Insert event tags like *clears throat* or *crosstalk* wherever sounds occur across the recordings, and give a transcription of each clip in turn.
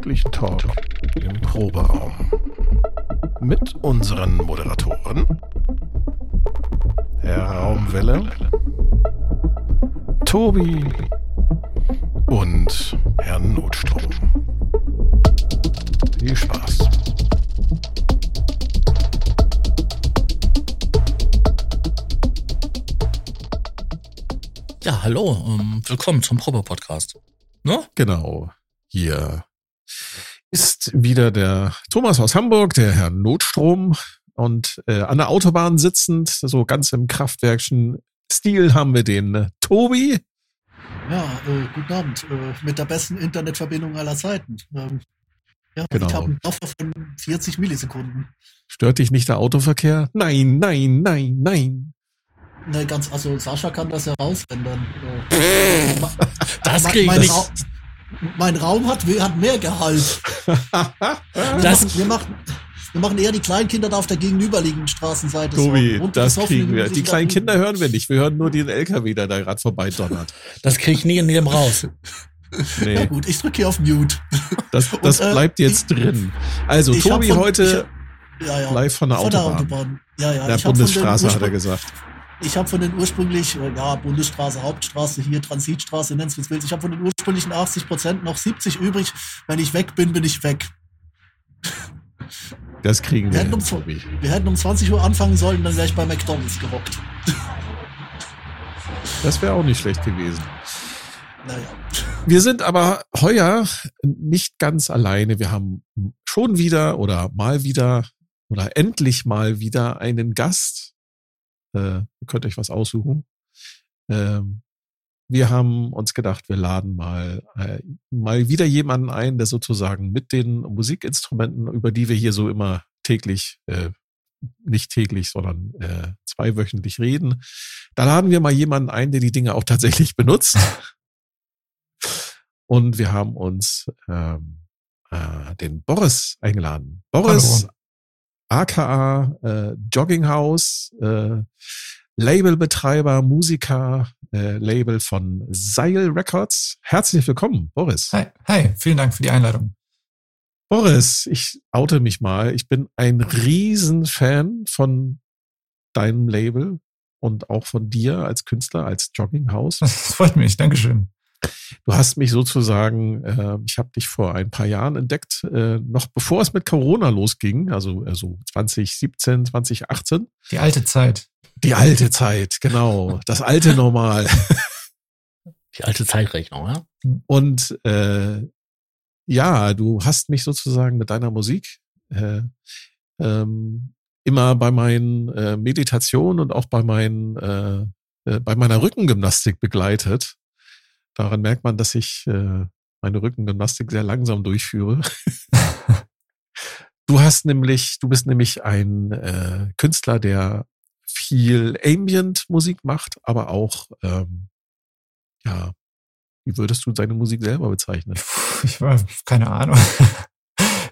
gemütlichen Talk im Proberaum. Mit unseren Moderatoren Herr Raumwelle, Tobi und Herrn Notstrom. Viel Spaß. Ja, hallo, ähm, willkommen zum Probe-Podcast. Ne? Genau. Hier ist wieder der Thomas aus Hamburg, der Herr Notstrom. Und äh, an der Autobahn sitzend, so ganz im Kraftwerkschen Stil, haben wir den äh, Tobi. Ja, äh, guten Abend. Äh, mit der besten Internetverbindung aller Zeiten. Ähm, ja, genau. ich habe einen Buffer von 40 Millisekunden. Stört dich nicht der Autoverkehr? Nein, nein, nein, nein. Ne, ganz, also Sascha kann das ja rausändern. *laughs* das kriege ich mein Raum hat, hat mehr Gehalt. das *laughs* wir, machen, wir, machen, wir machen eher die Kleinkinder da auf der gegenüberliegenden Straßenseite. Tobi, das kriegen wir. Die kleinen Kinder hören wir nicht. Wir hören nur den LKW, der da gerade vorbei donnert. Das kriege ich nie in dem raus. Nee. Ja gut, ich drücke hier auf Mute. Das, *laughs* das Und, äh, bleibt jetzt ich, drin. Also, Tobi von, heute hab, ja, ja, live von der Autobahn. Von der Autobahn. Ja, ja. Der Bundesstraße, hat er gesagt. Ich habe von den ursprünglich, ja, Bundesstraße, Hauptstraße, hier Transitstraße, nenn's wie es willst. Ich habe von den ursprünglichen 80 Prozent noch 70 übrig. Wenn ich weg bin, bin ich weg. Das kriegen wir. Wir hätten, um, wir hätten um 20 Uhr anfangen sollen, dann wäre ich bei McDonalds gerockt. Das wäre auch nicht schlecht gewesen. Naja. Wir sind aber heuer nicht ganz alleine. Wir haben schon wieder oder mal wieder oder endlich mal wieder einen Gast äh, ihr könnt euch was aussuchen. Ähm, wir haben uns gedacht, wir laden mal äh, mal wieder jemanden ein, der sozusagen mit den Musikinstrumenten, über die wir hier so immer täglich, äh, nicht täglich, sondern äh, zweiwöchentlich reden. Da laden wir mal jemanden ein, der die Dinge auch tatsächlich benutzt. Und wir haben uns ähm, äh, den Boris eingeladen. Boris Hallo aka äh, Jogginghaus, äh, Labelbetreiber, Musiker, äh, Label von Seil Records. Herzlich willkommen, Boris. Hi, hi, vielen Dank für die Einladung. Boris, ich oute mich mal. Ich bin ein Riesenfan von deinem Label und auch von dir als Künstler, als Jogginghaus. *laughs* Das freut mich, Dankeschön. Du hast mich sozusagen, äh, ich habe dich vor ein paar Jahren entdeckt, äh, noch bevor es mit Corona losging, also also 2017, 2018. Die alte Zeit. Die alte Zeit, genau. Das alte Normal. *laughs* Die alte Zeitrechnung, ja? Und äh, ja, du hast mich sozusagen mit deiner Musik äh, ähm, immer bei meinen äh, Meditationen und auch bei meinen äh, äh, bei meiner Rückengymnastik begleitet. Daran merkt man, dass ich äh, meine Rückengymnastik sehr langsam durchführe. *laughs* du hast nämlich, du bist nämlich ein äh, Künstler, der viel Ambient-Musik macht, aber auch, ähm, ja, wie würdest du deine Musik selber bezeichnen? Ich war, keine Ahnung. *laughs*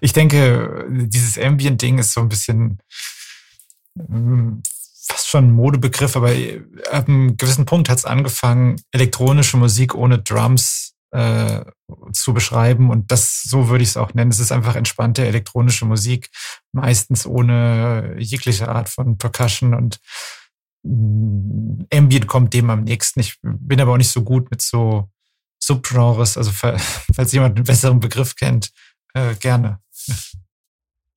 Ich denke, dieses Ambient-Ding ist so ein bisschen hm, fast schon ein Modebegriff, aber ab einem gewissen Punkt hat es angefangen, elektronische Musik ohne Drums äh, zu beschreiben. Und das, so würde ich es auch nennen. Es ist einfach entspannte elektronische Musik, meistens ohne jegliche Art von Percussion und mm, Ambient kommt dem am nächsten. Ich bin aber auch nicht so gut mit so Subgenres. Also *laughs* falls jemand einen besseren Begriff kennt, äh, gerne.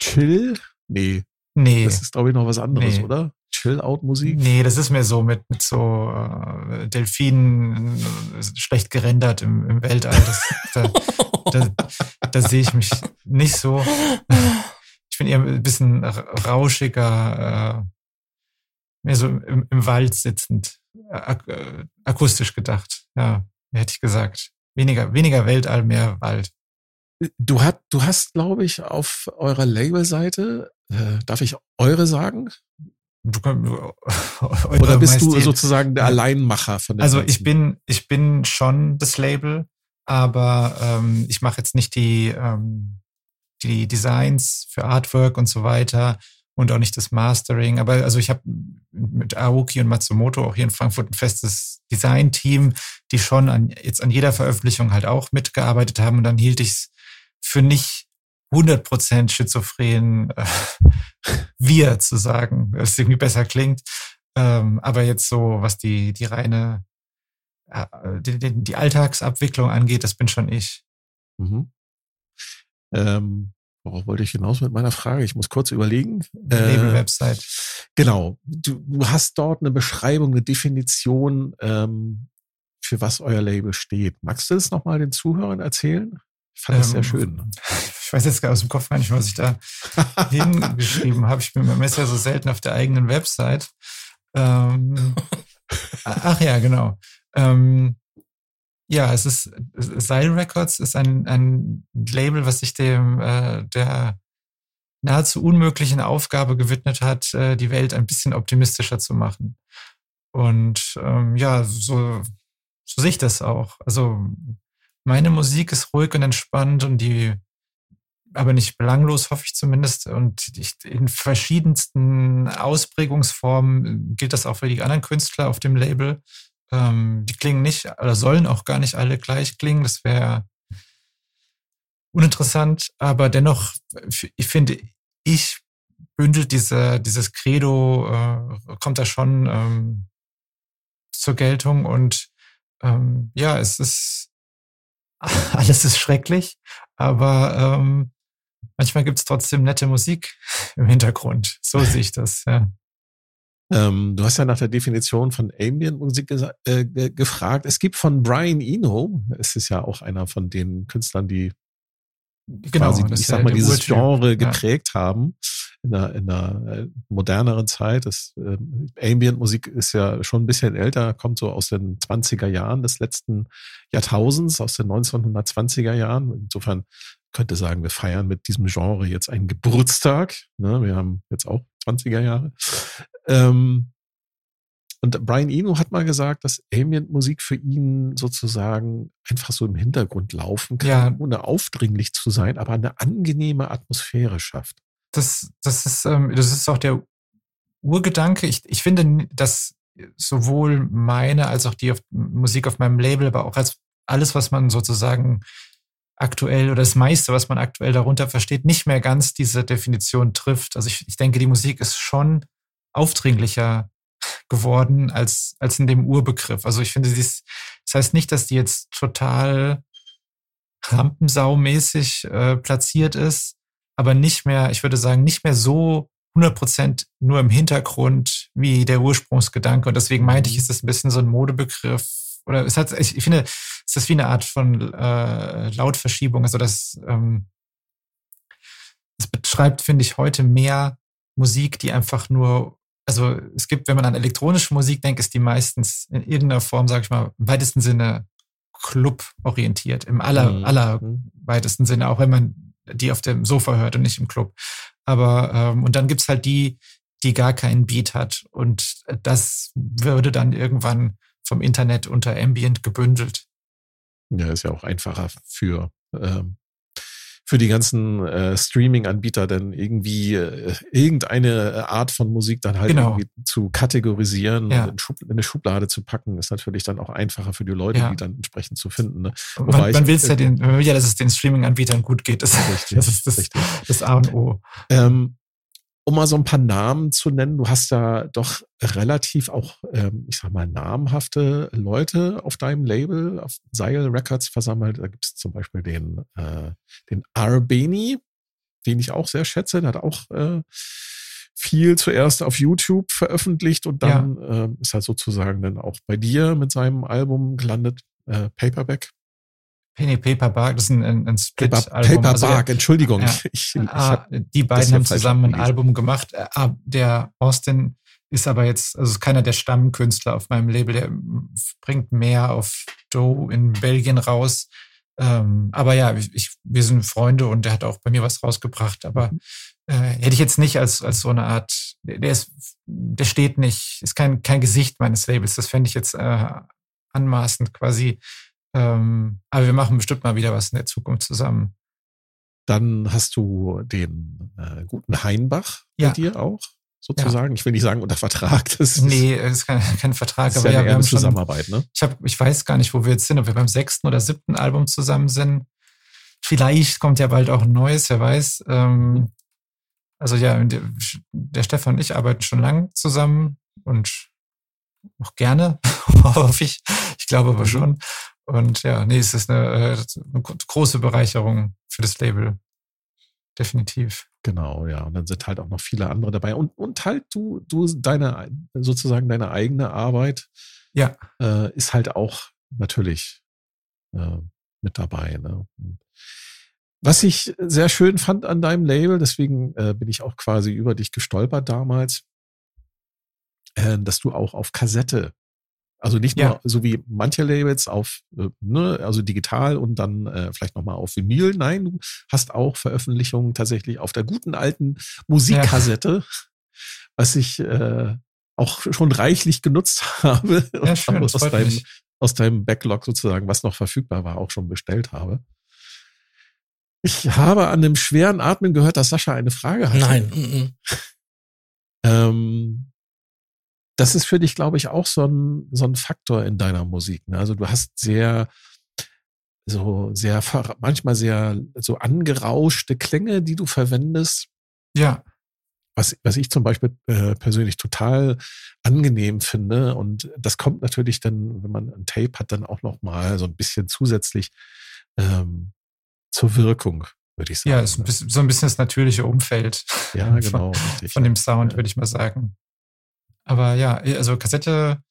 Chill? Nee. Nee. Das ist, glaube ich, noch was anderes, nee. oder? Chill-Out-Musik? Nee, das ist mir so mit, mit so äh, Delfinen äh, schlecht gerendert im, im Weltall. Das, da, da, da sehe ich mich nicht so. Ich bin eher ein bisschen rauschiger, äh, mehr so im, im Wald sitzend, ak äh, akustisch gedacht. Ja, hätte ich gesagt. Weniger, weniger Weltall, mehr Wald. Du, hat, du hast, glaube ich, auf eurer Labelseite, äh, darf ich eure sagen? Du kannst, *laughs* Oder bist Majestät. du sozusagen der Alleinmacher von der Also ganzen? ich bin, ich bin schon das Label, aber ähm, ich mache jetzt nicht die, ähm, die Designs für Artwork und so weiter und auch nicht das Mastering. Aber also ich habe mit Aoki und Matsumoto auch hier in Frankfurt ein festes Design-Team, die schon an, jetzt an jeder Veröffentlichung halt auch mitgearbeitet haben. Und dann hielt ich es für nicht 100% schizophren äh, wir zu sagen, was irgendwie besser klingt. Ähm, aber jetzt so, was die, die reine, äh, die, die, die Alltagsabwicklung angeht, das bin schon ich. Mhm. Ähm, worauf wollte ich hinaus mit meiner Frage? Ich muss kurz überlegen. Die Label-Website. Genau. Du, du hast dort eine Beschreibung, eine Definition, ähm, für was euer Label steht. Magst du das nochmal den Zuhörern erzählen? Ich fand das sehr Ähm, schön. *laughs* Ich weiß jetzt gar aus dem Kopf gar nicht, was ich da hingeschrieben habe. Ich bin mir ja so selten auf der eigenen Website. Ähm, *laughs* ach ja, genau. Ähm, ja, es ist Seil Records ist ein, ein Label, was sich dem äh, der nahezu unmöglichen Aufgabe gewidmet hat, äh, die Welt ein bisschen optimistischer zu machen. Und ähm, ja, so, so sehe ich das auch. Also meine Musik ist ruhig und entspannt und die, aber nicht belanglos, hoffe ich zumindest. Und ich, in verschiedensten Ausprägungsformen gilt das auch für die anderen Künstler auf dem Label. Ähm, die klingen nicht oder sollen auch gar nicht alle gleich klingen. Das wäre uninteressant, aber dennoch ich finde ich bündelt diese, dieses Credo, äh, kommt da schon ähm, zur Geltung und ähm, ja, es ist *laughs* alles ist schrecklich, aber ähm, manchmal gibt es trotzdem nette Musik *laughs* im Hintergrund. So sehe ich das, ja. Ähm, du hast ja nach der Definition von Ambient-Musik äh, gefragt. Es gibt von Brian Eno, es ist ja auch einer von den Künstlern, die genau, quasi, ich sag mal, dieses. Genre geprägt ja. haben in einer, in einer moderneren Zeit. Das, äh, Ambient-Musik ist ja schon ein bisschen älter, kommt so aus den 20er Jahren des letzten Jahrtausends, aus den 1920er Jahren. Insofern könnte sagen, wir feiern mit diesem Genre jetzt einen Geburtstag. Ne? Wir haben jetzt auch 20er Jahre. Ähm, und Brian Eno hat mal gesagt, dass Ambient-Musik für ihn sozusagen einfach so im Hintergrund laufen kann, ja. ohne aufdringlich zu sein, aber eine angenehme Atmosphäre schafft. Das, das, ist, ähm, das ist auch der Urgedanke. Ich, ich finde, dass sowohl meine als auch die auf, Musik auf meinem Label, aber auch als alles, was man sozusagen aktuell oder das meiste, was man aktuell darunter versteht, nicht mehr ganz diese Definition trifft. Also ich, ich denke, die Musik ist schon aufdringlicher geworden als, als in dem Urbegriff. Also ich finde, dies, das heißt nicht, dass die jetzt total rampensaumäßig äh, platziert ist, aber nicht mehr, ich würde sagen, nicht mehr so 100% nur im Hintergrund wie der Ursprungsgedanke. Und deswegen meinte ich, ist das ein bisschen so ein Modebegriff. Oder es hat, ich, finde, es ist wie eine Art von äh, Lautverschiebung. Also das, ähm, das beschreibt, finde ich, heute mehr Musik, die einfach nur also es gibt, wenn man an elektronische Musik denkt, ist die meistens in irgendeiner Form, sage ich mal, im weitesten Sinne Club orientiert, im aller, mhm. aller weitesten Sinne, auch wenn man die auf dem Sofa hört und nicht im Club. Aber ähm, und dann gibt's halt die, die gar keinen Beat hat. Und das würde dann irgendwann vom Internet unter Ambient gebündelt. Ja, ist ja auch einfacher für ähm, für die ganzen äh, Streaming-Anbieter dann irgendwie äh, irgendeine Art von Musik dann halt genau. irgendwie zu kategorisieren ja. und in, eine Schublade zu packen, ist natürlich dann auch einfacher für die Leute, ja. die dann entsprechend zu finden. Ne? Wobei man, man will es ja den, ja, dass es den Streaming-Anbietern gut geht. Das, richtig, *laughs* das ist das, richtig. das A und O. Ähm, um mal so ein paar Namen zu nennen, du hast ja doch relativ auch, ähm, ich sag mal, namhafte Leute auf deinem Label, auf Seil Records versammelt. Da gibt es zum Beispiel den, äh, den Arbeni, den ich auch sehr schätze. Der hat auch äh, viel zuerst auf YouTube veröffentlicht und dann ja. äh, ist er sozusagen dann auch bei dir mit seinem Album gelandet, äh, Paperback. Penny Paperbark, das ist ein, ein, ein Split-Album. Paperbark, also, Entschuldigung. Ja, *laughs* ich, ich hab, die beiden haben zusammen ein Album gemacht. Ah, der Austin ist aber jetzt, also ist keiner der Stammkünstler auf meinem Label, der bringt mehr auf Doe in Belgien raus. Ähm, aber ja, ich, wir sind Freunde und der hat auch bei mir was rausgebracht. Aber mhm. äh, hätte ich jetzt nicht als, als so eine Art, der ist, der steht nicht, ist kein, kein Gesicht meines Labels. Das fände ich jetzt äh, anmaßend quasi ähm, aber wir machen bestimmt mal wieder was in der Zukunft zusammen. Dann hast du den äh, guten Heinbach ja. bei dir auch, sozusagen. Ja. Ich will nicht sagen unter Vertrag. Das ist, nee, ist kein, *laughs* kein Vertrag. Aber ja, wir haben Zusammenarbeit, schon, ne? Ich, hab, ich weiß gar nicht, wo wir jetzt sind, ob wir beim sechsten oder siebten Album zusammen sind. vielleicht kommt ja bald auch ein neues, wer weiß. Ähm, also ja, der, Stefan und ich arbeiten schon lang zusammen und auch gerne, *laughs* hoffe ich. Ich glaube aber mhm. schon. Und ja, nee, es ist eine, äh, eine große Bereicherung für das Label. Definitiv. Genau, ja. Und dann sind halt auch noch viele andere dabei. Und, und halt du, du, deine, sozusagen deine eigene Arbeit ja. Äh, ist halt auch natürlich äh, mit dabei. Ne? Was ich sehr schön fand an deinem Label, deswegen äh, bin ich auch quasi über dich gestolpert damals, äh, dass du auch auf Kassette, also nicht nur so wie manche Labels auf, äh, ne, also digital und dann äh, vielleicht nochmal auf Vinyl, nein, du hast auch Veröffentlichungen tatsächlich auf der guten alten Musikkassette, ja. was ich äh, auch schon reichlich genutzt *laughs* habe ja, und schön, aus, deinem, aus deinem Backlog sozusagen, was noch verfügbar war, auch schon bestellt habe. Ich habe an dem schweren Atmen gehört, dass Sascha eine Frage hat. Nein. Mm -mm. Ähm, das ist für dich, glaube ich, auch so ein, so ein Faktor in deiner Musik. Ne? Also du hast sehr, so sehr, manchmal sehr so angerauschte Klänge, die du verwendest. Ja. Was, was ich zum Beispiel äh, persönlich total angenehm finde. Und das kommt natürlich dann, wenn man ein Tape hat, dann auch noch mal so ein bisschen zusätzlich ähm, zur Wirkung, würde ich sagen. Ja, ist ein bisschen, so ein bisschen das natürliche Umfeld. Ja, *laughs* genau. von, richtig, von dem Sound, ja. würde ich mal sagen. Aber ja, also Kassette,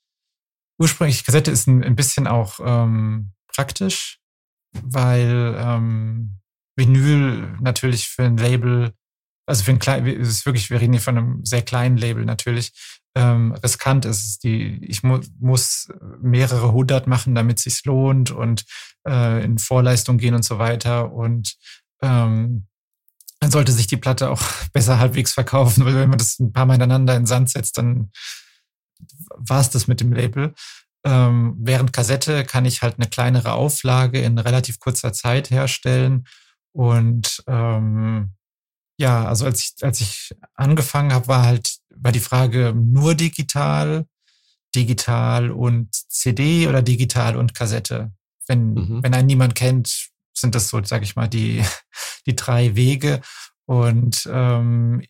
ursprünglich, Kassette ist ein, ein bisschen auch ähm, praktisch, weil ähm, Vinyl natürlich für ein Label, also für ein klein, es ist wirklich, wir reden hier von einem sehr kleinen Label natürlich, ähm, riskant ist. Die, ich mu muss mehrere hundert machen, damit es sich lohnt und äh, in Vorleistung gehen und so weiter. Und ähm, dann sollte sich die Platte auch *laughs* besser halbwegs verkaufen, weil wenn man das ein paar Mal ineinander in den Sand setzt, dann war es das mit dem Label. Ähm, während Kassette kann ich halt eine kleinere Auflage in relativ kurzer Zeit herstellen. Und ähm, ja, also als ich, als ich angefangen habe, war halt, war die Frage nur digital, digital und CD oder digital und Kassette. Wenn, mhm. wenn einen niemand kennt, sind das so, sage ich mal, die, *laughs* die drei Wege. Und ähm,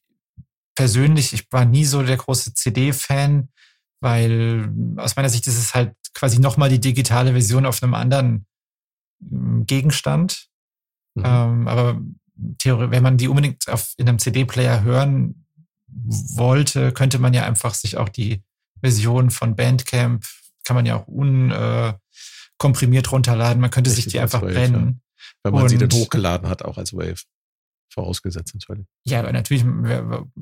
persönlich, ich war nie so der große CD-Fan, weil aus meiner Sicht ist es halt quasi nochmal die digitale Version auf einem anderen hm, Gegenstand. Mhm. Ähm, aber wenn man die unbedingt auf, in einem CD-Player hören wollte, könnte man ja einfach sich auch die Version von Bandcamp, kann man ja auch unkomprimiert äh, runterladen. Man könnte Richtig sich die einfach brennen. Wenn man Und, sie dann hochgeladen hat, auch als Wave. Vorausgesetzt natürlich. Ja, aber natürlich,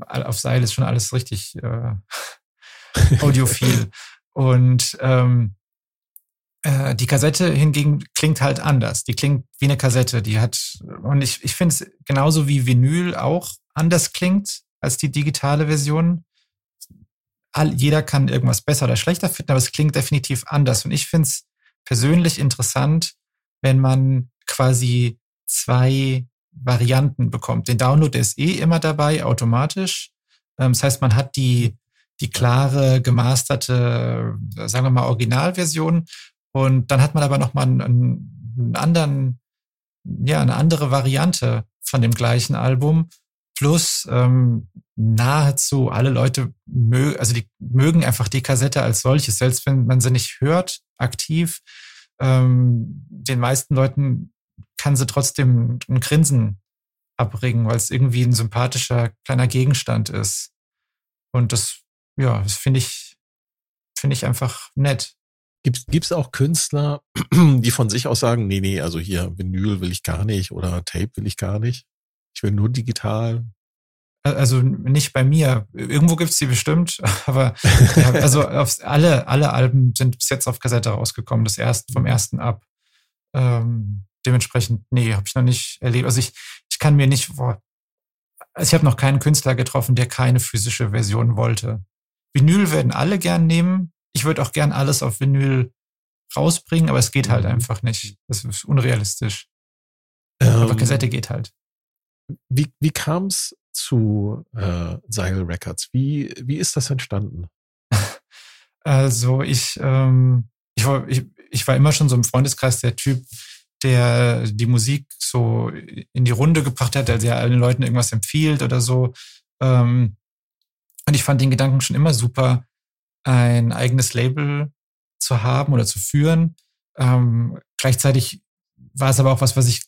auf Seil ist schon alles richtig äh, *laughs* audiophil. Und ähm, äh, die Kassette hingegen klingt halt anders. Die klingt wie eine Kassette. Die hat, und ich, ich finde es genauso wie Vinyl auch anders klingt als die digitale Version. All, jeder kann irgendwas besser oder schlechter finden, aber es klingt definitiv anders. Und ich finde es persönlich interessant, wenn man quasi zwei Varianten bekommt. Den Download ist eh immer dabei, automatisch. Ähm, das heißt, man hat die, die klare, gemasterte, sagen wir mal, Originalversion und dann hat man aber nochmal einen, einen anderen, ja, eine andere Variante von dem gleichen Album. Plus ähm, nahezu alle Leute mögen, also die mögen einfach die Kassette als solches, selbst wenn man sie nicht hört, aktiv. Ähm, den meisten Leuten kann sie trotzdem ein Grinsen abbringen, weil es irgendwie ein sympathischer kleiner Gegenstand ist. Und das, ja, das finde ich, finde ich einfach nett. Gibt es auch Künstler, *clears throat* die von sich aus sagen, nee, nee, also hier Vinyl will ich gar nicht oder Tape will ich gar nicht. Ich will nur digital. Also nicht bei mir. Irgendwo gibt's die bestimmt, *laughs* aber ja, also *laughs* aufs, alle, alle Alben sind bis jetzt auf Kassette rausgekommen, das erste, vom ersten ab. Ähm, dementsprechend, nee, habe ich noch nicht erlebt. Also ich, ich kann mir nicht, boah, also ich habe noch keinen Künstler getroffen, der keine physische Version wollte. Vinyl werden alle gern nehmen, ich würde auch gern alles auf Vinyl rausbringen, aber es geht halt mhm. einfach nicht. Das ist unrealistisch. Ähm, aber Kassette geht halt. Wie, wie kam es zu äh, Seil Records? Wie, wie ist das entstanden? *laughs* Also ich, ähm, ich, war, ich, ich war immer schon so im Freundeskreis der Typ, der die Musik so in die Runde gebracht hat, der allen Leuten irgendwas empfiehlt oder so. Ähm, und ich fand den Gedanken schon immer super, ein eigenes Label zu haben oder zu führen. Ähm, gleichzeitig war es aber auch was, was ich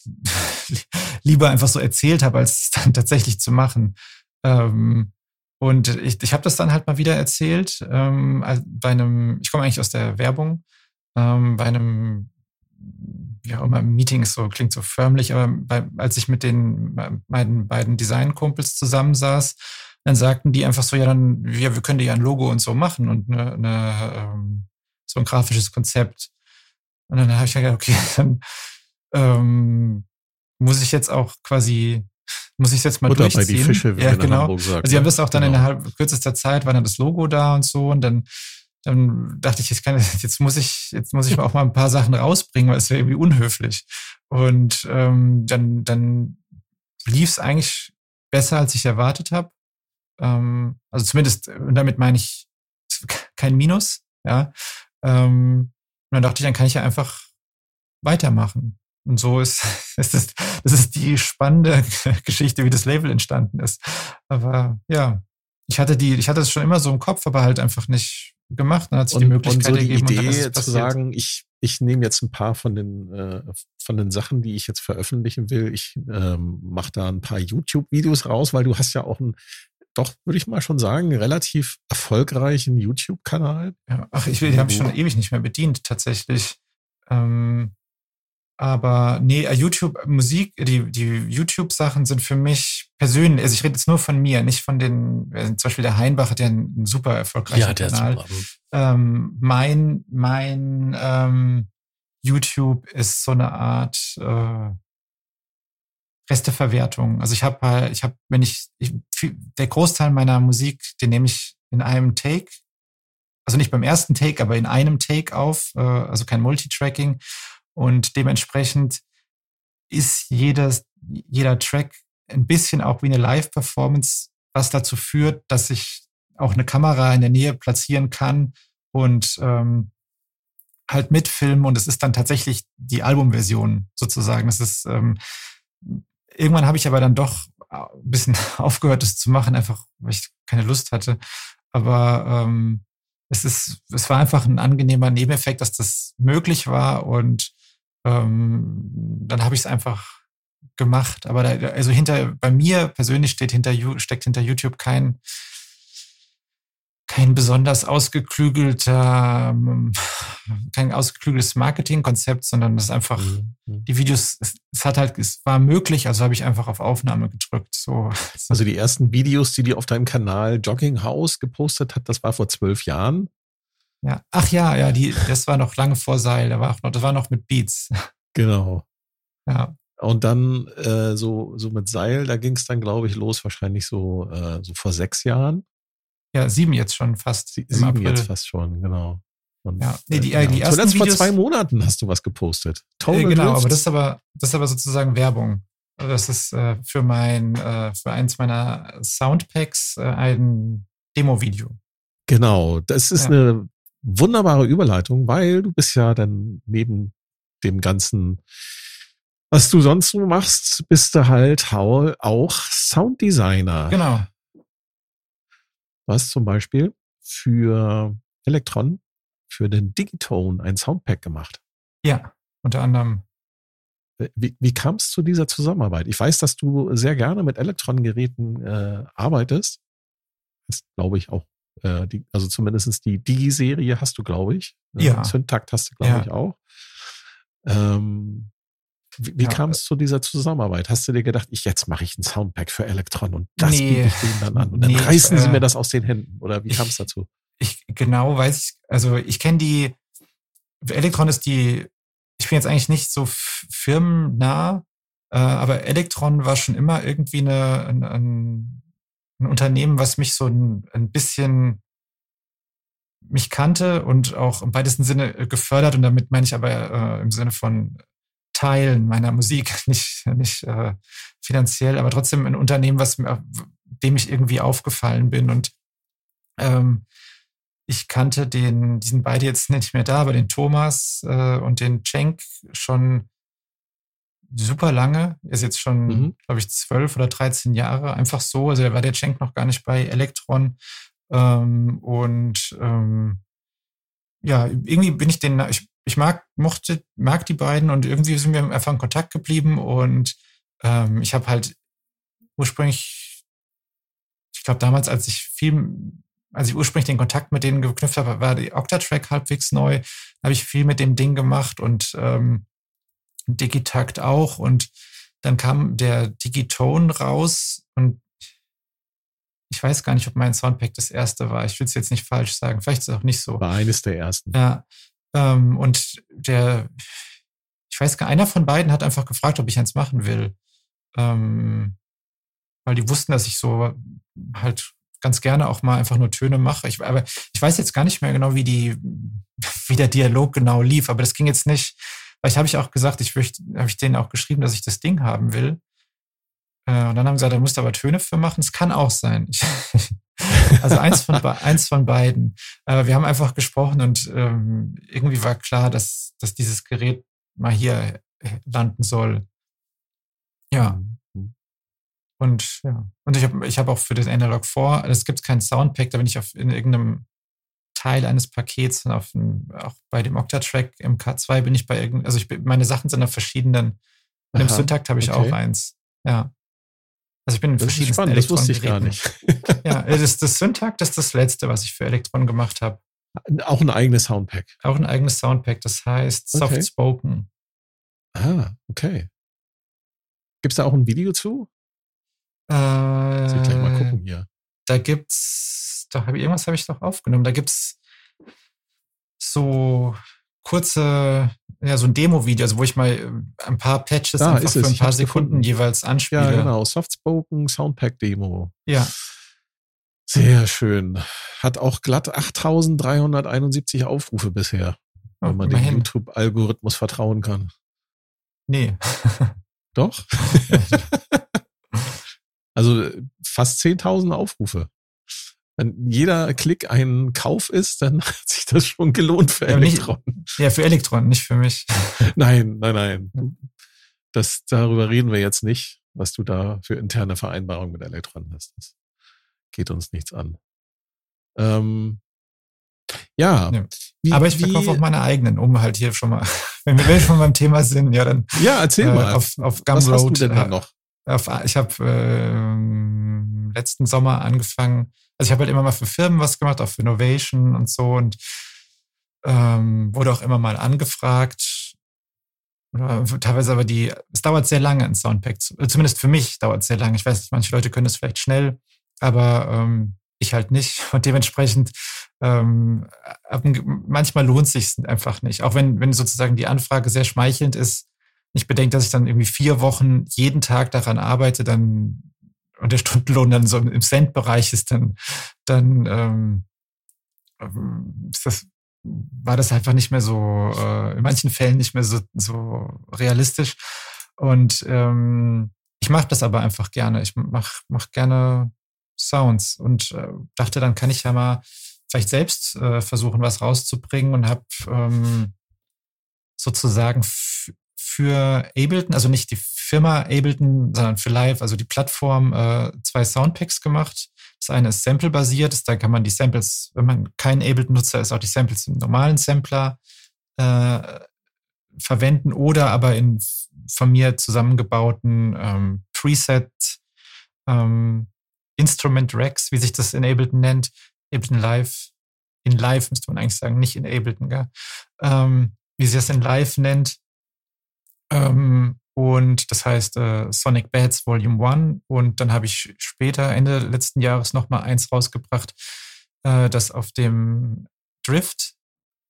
*laughs* lieber einfach so erzählt habe, als es dann *laughs* tatsächlich zu machen. Ähm, und ich, ich habe das dann halt mal wieder erzählt bei einem, ich komme eigentlich aus der Werbung, bei einem, wie auch immer, Meeting ist so, klingt so förmlich, aber bei, als ich mit den meinen beiden Designkumpels zusammensaß, dann sagten die einfach so, ja, dann, ja, wir können dir ja ein Logo und so machen und eine, eine, ähm, so ein grafisches Konzept. Und dann habe ich ja gedacht, okay, *laughs* dann ähm, muss ich jetzt auch quasi muss ich jetzt mal Butter durchziehen. Bei die Fische, wie ja, genau. Hamburg sagt. Also sie haben das auch dann genau. innerhalb kürzester Zeit, war dann das Logo da und so und dann dann dachte ich, jetzt, kann, jetzt muss ich, jetzt muss ich auch mal ein paar Sachen rausbringen, weil es wäre irgendwie unhöflich. Und ähm, dann, dann lief es eigentlich besser, als ich erwartet habe. Ähm, also zumindest, und damit meine ich kein Minus, ja. Ähm, und dann dachte ich, dann kann ich ja einfach weitermachen. Und so ist, *laughs* ist das, das ist die spannende *laughs* Geschichte, wie das Label entstanden ist. Aber ja, ich hatte die, ich hatte es schon immer so im Kopf, aber halt einfach nicht gemacht. Dann hat sich und, die Möglichkeit und so die gegeben. Idee und zu sagen, ich, ich nehme jetzt ein paar von den, äh, von den Sachen, die ich jetzt veröffentlichen will. Ich ähm, mache da ein paar YouTube-Videos raus, weil du hast ja auch ein doch, würde ich mal schon sagen, relativ erfolgreichen YouTube-Kanal. Ja, ach, ich will, die habe ich schon ewig nicht mehr bedient, tatsächlich. Ähm, aber nee, äh, YouTube, Musik, die, die YouTube-Sachen sind für mich persönlich, also ich rede jetzt nur von mir, nicht von den, äh, zum Beispiel der Heinbach hat ja einen, einen super erfolgreichen ja, der Kanal. Ist super. Ähm, mein, mein ähm, YouTube ist so eine Art äh, Resteverwertung. Also ich habe halt, ich habe, wenn ich, ich, der Großteil meiner Musik, den nehme ich in einem Take, also nicht beim ersten Take, aber in einem Take auf, äh, also kein Multitracking. Und dementsprechend ist jedes, jeder Track ein bisschen auch wie eine Live-Performance, was dazu führt, dass ich auch eine Kamera in der Nähe platzieren kann und ähm, halt mitfilmen. Und es ist dann tatsächlich die Albumversion sozusagen. Es ist ähm, irgendwann habe ich aber dann doch ein bisschen *laughs* aufgehört, das zu machen, einfach weil ich keine Lust hatte. Aber ähm, es ist, es war einfach ein angenehmer Nebeneffekt, dass das möglich war und ähm, dann habe ich es einfach gemacht. Aber da, also hinter, bei mir persönlich steht hinter, steckt hinter YouTube kein, kein besonders ausgeklügelter, ähm, *laughs* kein ausgeklügeltes Marketingkonzept, sondern das ist einfach, mhm. mhm. die Videos, es, es, hat halt, es war möglich, also habe ich einfach auf Aufnahme gedrückt. So. *laughs* Also die ersten Videos, die die auf deinem Kanal Jogging House gepostet hat, das war vor zwölf Jahren. Ja, ach ja, ja, die, das war noch lange vor Seil, da war auch noch, das war noch mit Beats. *laughs* Genau. Ja. Und dann äh, so, so mit Seil, da ging es dann, glaube ich, los, wahrscheinlich so, äh, so vor sechs Jahren. Ja, sieben jetzt schon fast. Sie, sieben April. jetzt fast schon, genau. Und, ja, nee, die, äh, die ersten Zuletzt Videos, vor zwei Monaten hast du was gepostet. Total äh, genau, Drift. aber das ist aber, das ist aber sozusagen Werbung. Das ist äh, für mein, äh, für eins meiner Soundpacks äh, ein Demo-Video. Genau, das ist ja. eine wunderbare Überleitung, weil du bist ja dann neben dem ganzen, was du sonst so machst, bist du halt auch Sounddesigner. Genau. Du hast zum Beispiel für Elektron, für den Digitone ein Soundpack gemacht. Ja, unter anderem. Wie, wie kam es zu dieser Zusammenarbeit? Ich weiß, dass du sehr gerne mit Elektron-Geräten äh, arbeitest. Das glaube ich auch äh, die, also zumindest die Digi-Serie hast du, glaube ich. Ja. Syntakt hast du, glaube ja. ich, auch. Ähm, wie, wie ja. kam es zu dieser Zusammenarbeit? Hast du dir gedacht, ich jetzt mache ich ein Soundpack für Elektron und das nee. biete ich denen dann an und dann nee, reißen ich, sie äh, mir das aus den Händen? Oder wie kam es dazu? Ich genau weiß ich, also ich kenne die, Elektron ist die, ich bin jetzt eigentlich nicht so firmennah, äh, aber Elektron war schon immer irgendwie eine, ein, ein ein Unternehmen, was mich so ein, ein bisschen mich kannte und auch im weitesten Sinne äh, gefördert. Und damit meine ich aber äh, im Sinne von Teilen meiner Musik, *laughs* nicht, nicht äh, finanziell, aber trotzdem ein Unternehmen, was mir, dem ich irgendwie aufgefallen bin. Und ähm, ich kannte den, die sind beide jetzt nicht mehr da, aber den Thomas äh, und den Cenk schon super lange, er ist jetzt schon, Mhm. glaube ich, zwölf oder 13 Jahre, einfach so. Also da war der Cenk noch gar nicht bei Elektron. Ähm, und ähm, ja, irgendwie bin ich den, ich, ich mag, mochte, mag die beiden und irgendwie sind wir einfach in Kontakt geblieben und ähm, ich habe halt ursprünglich, ich glaube damals, als ich viel, als ich ursprünglich den Kontakt mit denen geknüpft habe, war die Octatrack halbwegs neu, Da habe ich viel mit dem Ding gemacht und ähm, Digitakt auch und dann kam der Digitone raus und ich weiß gar nicht, ob mein Soundpack das erste war. Ich will es jetzt nicht falsch sagen. Vielleicht ist es auch nicht so. War eines der ersten. Ja. Ähm, und der, ich weiß gar einer von beiden hat einfach gefragt, ob ich eins machen will. Ähm, weil die wussten, dass ich so halt ganz gerne auch mal einfach nur Töne mache. Ich, aber ich weiß jetzt gar nicht mehr genau, wie die, *laughs* wie der Dialog genau lief, aber das ging jetzt nicht, Vielleicht habe ich auch gesagt, ich möchte, habe ich denen auch geschrieben, dass ich das Ding haben will. Äh, und dann haben sie gesagt, da musst du aber Töne für machen. Es kann auch sein. Ich, *laughs* also eins von, eins von beiden. Äh, wir haben einfach gesprochen und ähm, irgendwie war klar, dass, dass dieses Gerät mal hier landen soll. Ja. Mhm. Und ja. Und ich habe ich hab auch für das Analog 4, es gibt kein Soundpack, da bin ich auf in irgendeinem Teil eines Pakets und auf dem, auch bei dem Octatrack MK2 bin ich bei irgendeinem, also ich meine Sachen sind auf verschiedenen, in dem Syntakt habe ich okay. auch eins. Ja. Also ich bin in Das ist verschiedenen spannend, das wusste ich gar nicht. *laughs* ja, das, das Syntakt das ist das letzte, was ich für Elektron gemacht habe. Auch ein eigenes Soundpack. Auch ein eigenes Soundpack, das heißt Okay. Soft Spoken. Ah, okay. Gibt es da auch ein Video zu? Äh, Muss ich gleich mal gucken hier. Da gibt's, da habe ich irgendwas habe ich doch aufgenommen. Da gibt's so kurze, ja, so ein Demo-Video, also wo ich mal äh, ein paar Patches Da einfach für ein paar Sekunden jeweils anspiele. Ja, genau. Softspoken Soundpack Demo. Ja, Sehr schön. Hat auch glatt 8371 Aufrufe bisher, oh, wenn man dem. YouTube-Algorithmus vertrauen kann. Nee. Doch? *laughs* *laughs* also äh, fast 10.000 Aufrufe. Wenn jeder Klick ein Kauf ist, dann *laughs* hat sich das schon gelohnt für Ja, aber nicht- Elektron. Ja, für Elektron, nicht für mich. *laughs* Nein, nein, nein. Das, darüber reden wir jetzt nicht, was du da für interne Vereinbarungen mit Elektron hast. Das geht uns nichts an. Ähm, ja. Ja. Wie, Aber ich wie, verkaufe auch meine eigenen, um halt hier schon mal, *laughs* wenn wir schon beim Thema sind, ja, dann Ja, erzähl äh, mal. auf, auf was hast du Gumroad. denn da äh, noch? Auf, ich habe letzten Sommer angefangen, also ich habe halt immer mal für Firmen was gemacht, auch für Innovation und so und ähm, wurde auch immer mal angefragt. Teilweise aber die, es dauert sehr lange, ein Soundpack äh, zumindest für mich dauert es sehr lange. Ich weiß nicht, manche Leute können das vielleicht schnell, aber ähm, ich halt nicht. *laughs* Und dementsprechend ähm, manchmal lohnt es sich einfach nicht. Auch wenn, wenn sozusagen die Anfrage sehr schmeichelnd ist, ich bedenke, dass ich dann irgendwie vier Wochen jeden Tag daran arbeite, dann und der Stundenlohn dann so im Cent-Bereich ist, dann, dann ähm, ähm, ist das, war das einfach nicht mehr so, äh, in manchen Fällen nicht mehr so, so realistisch. Und ähm, ich mache das aber einfach gerne. Ich mach, mach gerne Sounds und äh, dachte, dann kann ich ja mal vielleicht selbst äh, versuchen, was rauszubringen und habe ähm, sozusagen für Ableton, also nicht die Firma Ableton, sondern für Live, also die Plattform, äh, zwei Soundpacks gemacht. Das eine ist Sample-basiert, da kann man die Samples, wenn man kein Ableton-Nutzer ist, auch die Samples im normalen Sampler äh, verwenden oder aber in von mir zusammengebauten ähm, Preset ähm, Instrument Racks, wie sich das in Ableton nennt, Ableton Live, in Live müsste man eigentlich sagen, nicht in Ableton, gell? Ähm, wie sie das in Live nennt. Ähm, und das heißt äh, Sonic Bats Volume 1. Und dann habe ich später, Ende letzten Jahres, nochmal eins rausgebracht, äh, das auf dem Drift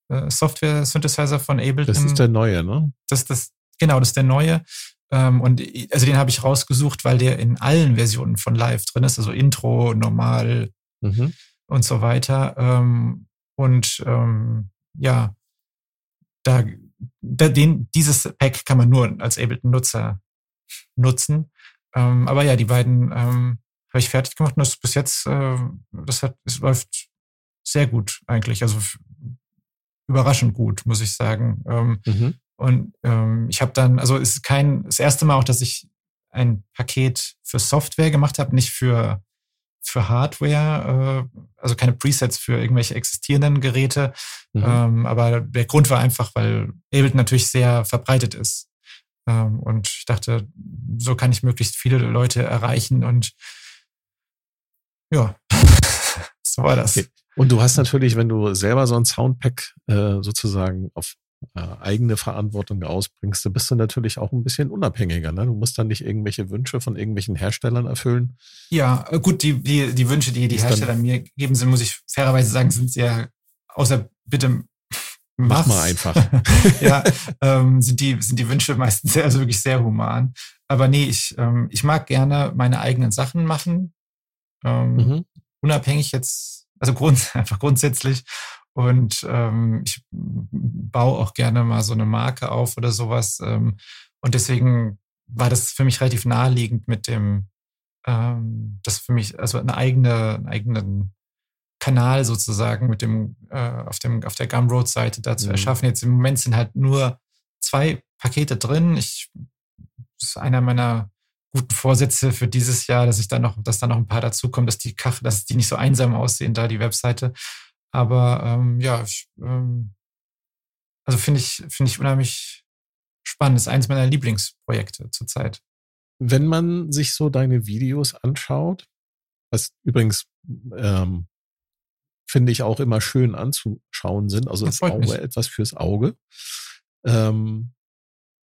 äh, Software Synthesizer von Ableton. Das ist der neue, ne? das, das, genau, das ist der neue. Ähm, und also den habe ich rausgesucht, weil der in allen Versionen von Live drin ist, also Intro, normal Mhm. und so weiter. Ähm, und ähm, ja, da den, dieses Pack kann man nur als Ableton-Nutzer nutzen. Ähm, aber ja, die beiden ähm, habe ich fertig gemacht und das bis jetzt, äh, das hat, es läuft sehr gut eigentlich. Also überraschend gut, muss ich sagen. Ähm, Mhm. Und ähm, ich habe dann, also es ist kein, das erste Mal auch, dass ich ein Paket für Software gemacht habe, nicht für für Hardware, äh, also keine Presets für irgendwelche existierenden Geräte. Mhm. Ähm, aber der Grund war einfach, weil Ableton natürlich sehr verbreitet ist. Ähm, und ich dachte, so kann ich möglichst viele Leute erreichen und ja, *laughs* so war das. Okay. Und du hast natürlich, wenn du selber so ein Soundpack äh, sozusagen auf eigene Verantwortung ausbringst, dann bist du natürlich auch ein bisschen unabhängiger. Ne? Du musst dann nicht irgendwelche Wünsche von irgendwelchen Herstellern erfüllen. Ja, äh, gut, die, die, die Wünsche, die die Hersteller mir geben sind, muss ich fairerweise sagen, sind sehr, außer bitte Mach mal einfach. *laughs* ja, ähm, sind, die, sind die Wünsche meistens sehr, also wirklich sehr human. Aber nee, ich, ähm, ich mag gerne meine eigenen Sachen machen. Ähm, mhm. Unabhängig jetzt, also grund, *laughs* einfach grundsätzlich. Und ähm, ich baue auch gerne mal so eine Marke auf oder sowas. Ähm, und deswegen war das für mich relativ naheliegend mit dem, ähm, das für mich, also eine eigene, einen eigenen Kanal sozusagen mit dem, äh, auf dem, auf der Gumroad-Seite da zu mhm. erschaffen. Jetzt im Moment sind halt nur zwei Pakete drin. Ich, das ist einer meiner guten Vorsätze für dieses Jahr, dass ich da noch, dass da noch ein paar dazukommen, dass die Kach, dass die nicht so einsam aussehen, da die Webseite. Aber ähm, ja, ich, ähm, also finde ich, finde ich unheimlich spannend. Das ist eines meiner Lieblingsprojekte zurzeit. Wenn man sich so deine Videos anschaut, was übrigens ähm, finde ich auch immer schön anzuschauen sind, also das, das Auge etwas fürs Auge. Ähm,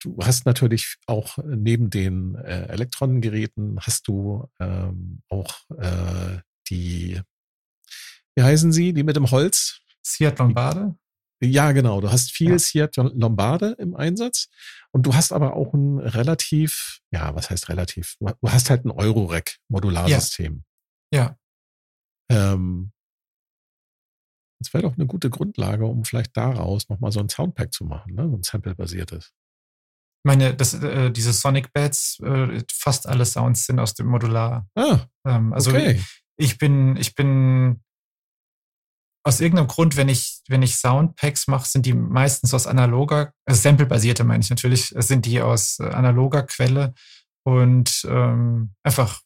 du hast natürlich auch neben den äh, Elektronengeräten hast du ähm, auch äh, die wie heißen sie, die mit dem Holz? Seat Lombarde? Ja, genau. Du hast viel ja. Seat Lombarde im Einsatz und du hast aber auch ein relativ, ja, was heißt relativ? Du hast halt ein Eurorack Modularsystem. Ja. ja. Ähm, das wäre doch eine gute Grundlage, um vielleicht daraus nochmal so ein Soundpack zu machen, ne? so ein Sample-basiertes. Meine, das, äh, diese Sonic Beds, äh, fast alle Sounds sind aus dem Modular. Ah, ähm, also okay. ich bin, ich bin aus irgendeinem Grund, wenn ich, wenn ich Soundpacks mache, sind die meistens aus analoger, also Sample-basierte meine ich natürlich, sind die aus äh, analoger Quelle und ähm, einfach,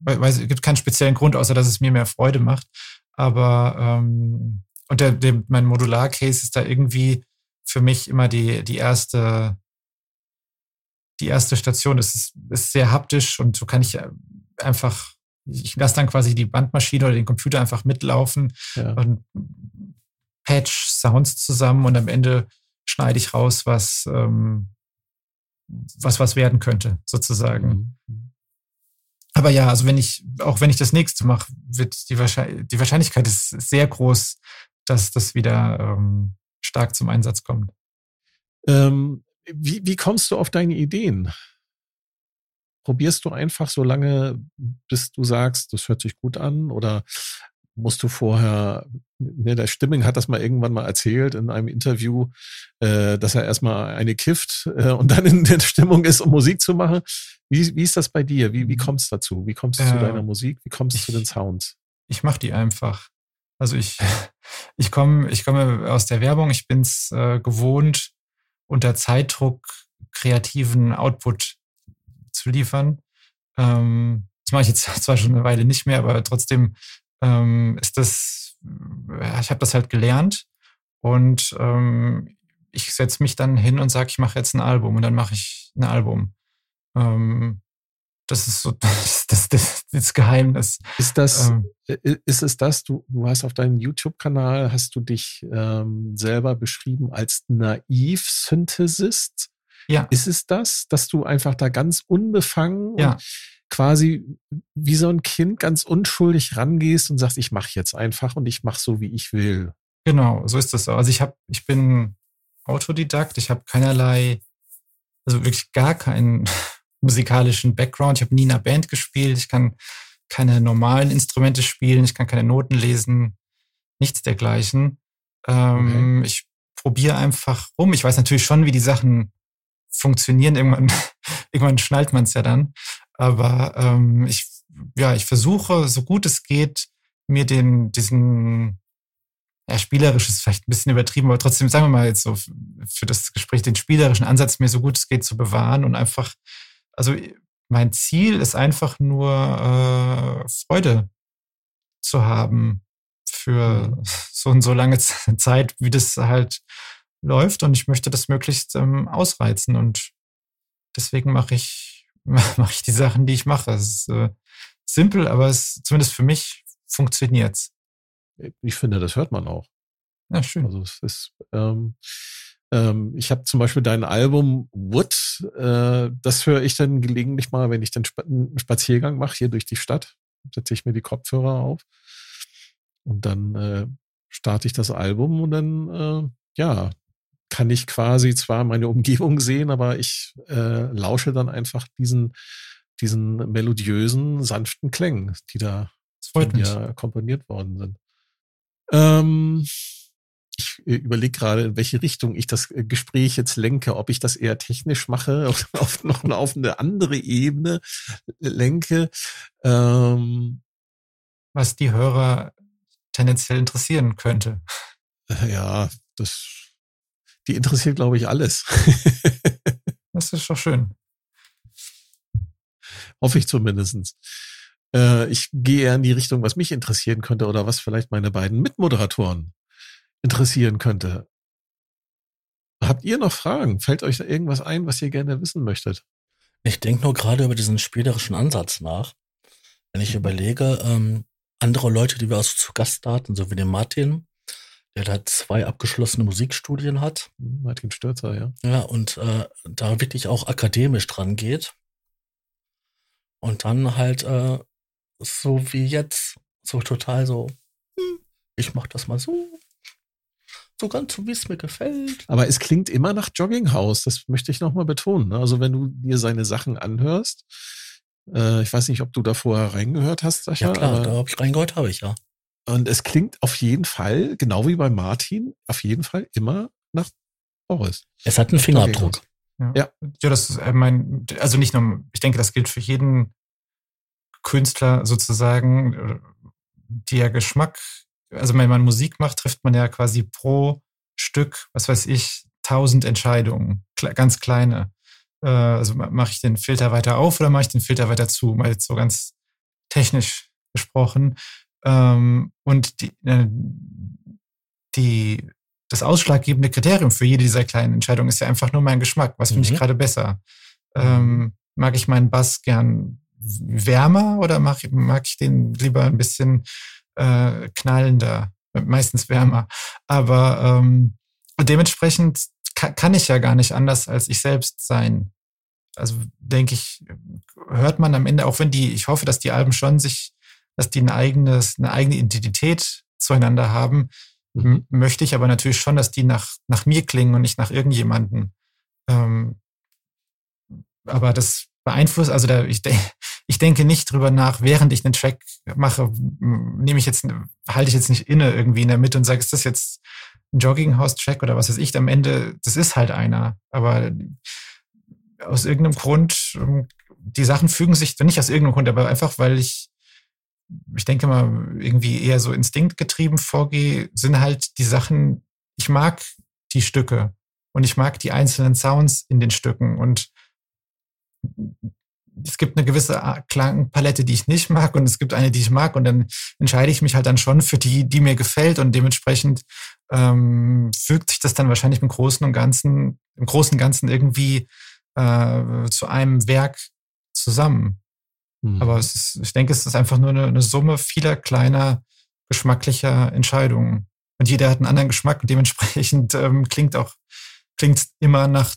weil, weil es gibt keinen speziellen Grund, außer dass es mir mehr Freude macht. Aber ähm, und der, der, mein Modular-Case ist da irgendwie für mich immer die, die erste, die erste Station. Das ist, ist sehr haptisch und so kann ich einfach ich lasse dann quasi die Bandmaschine oder den Computer einfach mitlaufen ja. und patch Sounds zusammen und am Ende schneide ich raus, was, ähm, was was werden könnte, sozusagen. Mhm. Aber ja, also wenn ich, auch wenn ich das nächste mache, wird die, Wahrscheinlich die Wahrscheinlichkeit ist sehr groß, dass das wieder ähm, stark zum Einsatz kommt. Ähm, wie, wie kommst du auf deine Ideen? Probierst du einfach so lange, bis du sagst, das hört sich gut an oder musst du vorher, ne, der Stimming hat das mal irgendwann mal erzählt in einem Interview, äh, dass er erstmal eine kifft äh, und dann in der Stimmung ist, um Musik zu machen. Wie, wie ist das bei dir? Wie, wie mhm. kommst du dazu? Wie kommst du äh, zu deiner Musik? Wie kommst du zu den Sounds? Ich mache die einfach. Also ich, *laughs* ich komme ich komme aus der Werbung, ich bin es äh, gewohnt, unter Zeitdruck kreativen Output zu liefern. Ähm, das mache ich jetzt *laughs* zwar schon eine Weile nicht mehr, aber trotzdem ähm, ist das, ja, ich habe das halt gelernt und ähm, ich setze mich dann hin und sage, ich mache jetzt ein Album und dann mache ich ein Album. Ähm, das ist so *laughs* das, das, das, das Geheimnis. Ist das, ähm, ist es das, du, du hast auf deinem YouTube-Kanal, hast du dich ähm, selber beschrieben als Naiv-Synthesist? Ja. Ist es das, dass du einfach da ganz unbefangen ja. und quasi wie so ein Kind ganz unschuldig rangehst und sagst, ich mache jetzt einfach und ich mache so, wie ich will? Genau, so ist das so. Also ich habe, ich bin Autodidakt, ich habe keinerlei, also wirklich gar keinen *laughs* musikalischen Background. Ich habe nie in einer Band gespielt, ich kann keine normalen Instrumente spielen, ich kann keine Noten lesen, nichts dergleichen. Ähm, okay. Ich probiere einfach rum. Ich weiß natürlich schon, wie die Sachen funktionieren. Irgendwann, *laughs* irgendwann schnallt man es ja dann. Aber ähm, ich, ja, ich versuche, so gut es geht, mir den, diesen, ja, spielerisch ist vielleicht ein bisschen übertrieben, aber trotzdem sagen wir mal jetzt so für das Gespräch den spielerischen Ansatz mir so gut es geht zu bewahren und einfach, also mein Ziel ist einfach nur äh, Freude zu haben für mhm. *laughs* so und so lange Zeit, wie das halt läuft und ich möchte das möglichst ähm, ausreizen und deswegen mache ich *laughs* mache ich die Sachen, die ich mache. Es ist äh, simpel, aber es zumindest für mich funktioniert's. Ich finde, das hört man auch. Ja, schön. Also es ist, ähm, ähm, ich habe zum Beispiel dein Album Wood, äh, das höre ich dann gelegentlich mal, wenn ich den Sp einen Spaziergang mache hier durch die Stadt, setze ich mir die Kopfhörer auf und dann äh, starte ich das Album und dann, äh, ja, kann ich quasi zwar meine Umgebung *laughs* sehen, aber ich äh, lausche dann einfach diesen, diesen melodiösen, sanften Klängen, die da von mir komponiert worden sind. Ähm, ich äh, überlege gerade, in welche Richtung ich das äh, Gespräch jetzt lenke, ob ich das eher technisch mache *laughs* oder auf noch auf eine andere Ebene lenke. Ähm, Was die Hörer tendenziell interessieren könnte. Äh, ja, das, die interessiert, glaube ich, alles. *laughs* das ist doch schön. Hoffe ich zumindestens. Äh, ich gehe eher in die Richtung, was mich interessieren könnte oder was vielleicht meine beiden Mitmoderatoren interessieren könnte. Habt ihr noch Fragen? Fällt euch da irgendwas ein, was ihr gerne wissen möchtet? Ich denke nur gerade über diesen spielerischen Ansatz nach. Wenn ich überlege, ähm, andere Leute, die wir also zu Gast hatten, so wie den Martin, der da zwei abgeschlossene Musikstudien hat. Hm, Martin Stürzer, ja. Ja, und äh, da wirklich auch akademisch dran geht. Und dann halt äh, so wie jetzt, so total so, hm, ich mach das mal so. So ganz so, wie es mir gefällt. Aber es klingt immer nach Jogginghaus, das möchte ich nochmal betonen. Ne? Also wenn du dir seine Sachen anhörst, äh, ich weiß nicht, ob du da vorher reingehört hast, Sascha. Ja klar, da habe ich reingehört, habe ich ja. Und es klingt auf jeden Fall, genau wie bei Martin, auf jeden Fall immer nach Boris. Es hat einen Fingerabdruck. Ja. ja. Ja, das ist äh, mein, also nicht nur, ich denke, das gilt für jeden Künstler sozusagen, der Geschmack, also wenn man Musik macht, trifft man ja quasi pro Stück, was weiß ich, tausend Entscheidungen, ganz kleine. Äh, also mache ich den Filter weiter auf oder mache ich den Filter weiter zu? Mal jetzt so ganz technisch gesprochen. Ähm, und die, äh, die, das ausschlaggebende Kriterium für jede dieser kleinen Entscheidungen ist ja einfach nur mein Geschmack. Was finde mhm. ich gerade besser? Ähm, mag ich meinen Bass gern wärmer oder mag, mag ich den lieber ein bisschen äh, knallender? Meistens wärmer. Aber ähm, dementsprechend kann, kann ich ja gar nicht anders als ich selbst sein. Also denke ich, hört man am Ende, auch wenn die, ich hoffe, dass die Alben schon sich, dass die ein eigenes, eine eigene Identität zueinander haben, mhm. möchte ich aber natürlich schon, dass die nach, nach mir klingen und nicht nach irgendjemanden. Ähm, aber das beeinflusst, also da, ich, *laughs* ich denke nicht drüber nach, während ich einen Track mache, nehme ich jetzt, halte ich jetzt nicht inne irgendwie in der Mitte und sage, ist das jetzt ein Jogginghouse-Track oder was weiß ich, am Ende, das ist halt einer. Aber aus irgendeinem Grund, ähm, die Sachen fügen sich, nicht aus irgendeinem Grund, aber einfach, weil ich, ich denke mal, irgendwie eher so instinktgetrieben vorgehe, sind halt die Sachen, ich mag die Stücke und ich mag die einzelnen Sounds in den Stücken und es gibt eine gewisse Klangpalette, die ich nicht mag und es gibt eine, die ich mag und dann entscheide ich mich halt dann schon für die, die mir gefällt und dementsprechend ähm, fügt sich das dann wahrscheinlich im Großen und Ganzen, im Großen und Ganzen irgendwie äh, zu einem Werk zusammen. Mhm. Aber es ist, ich denke, es ist einfach nur eine, eine Summe vieler kleiner geschmacklicher Entscheidungen. Und jeder hat einen anderen Geschmack und dementsprechend *laughs* ähm, klingt auch, klingt immer nach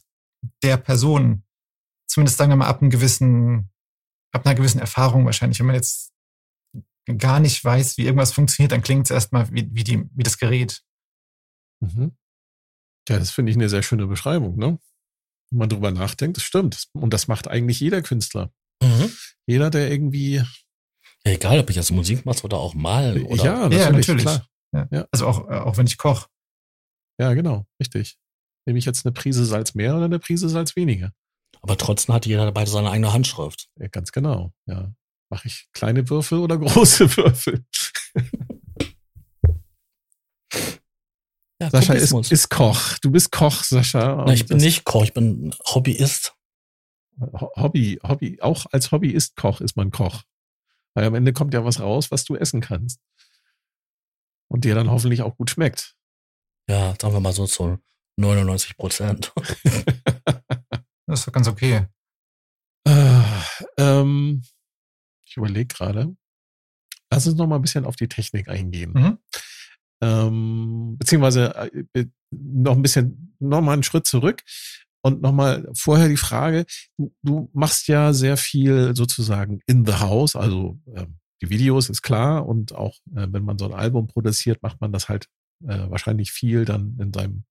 der Person, zumindest sagen wir mal ab einem gewissen, ab einer gewissen Erfahrung wahrscheinlich. Wenn man jetzt gar nicht weiß, wie irgendwas funktioniert, dann klingt es erstmal wie, wie, die, wie das Gerät. Mhm. Ja, das finde ich eine sehr schöne Beschreibung, ne? Wenn man drüber nachdenkt, das stimmt. Und das macht eigentlich jeder Künstler. Mhm. Jeder, der irgendwie. Ja, egal, ob ich jetzt Musik mache oder auch malen. Oder ja, natürlich. Ja, natürlich. Klar. Ja. ja. Also auch, auch wenn ich koche. Ja, genau, richtig. Nehme ich jetzt eine Prise Salz mehr oder eine Prise Salz weniger? Aber trotzdem hat jeder dabei seine eigene Handschrift. Ja, ganz genau, ja. Mache ich kleine Würfel oder *laughs* große Würfel? Ja, Sascha ist, ist Koch. Du bist Koch, Sascha. Na, ich bin nicht Koch, ich bin Hobbyist. Ho- Hobby, Hobby, auch als Hobby ist Koch, ist man Koch. Weil am Ende kommt ja was raus, was du essen kannst. Und dir dann hoffentlich auch gut schmeckt. Ja, sagen wir mal so zu 99 Prozent. *laughs* Das ist doch ganz okay. Äh, ähm, ich überlege gerade. Lass uns noch mal ein bisschen auf die Technik eingehen. Mhm. Ähm, beziehungsweise äh, noch ein bisschen, noch mal einen Schritt zurück. Und noch mal vorher die Frage, du, du machst ja sehr viel sozusagen in the house, also ähm, die Videos ist klar und auch äh, wenn man so ein Album produziert, macht man das halt äh, wahrscheinlich viel dann in seinem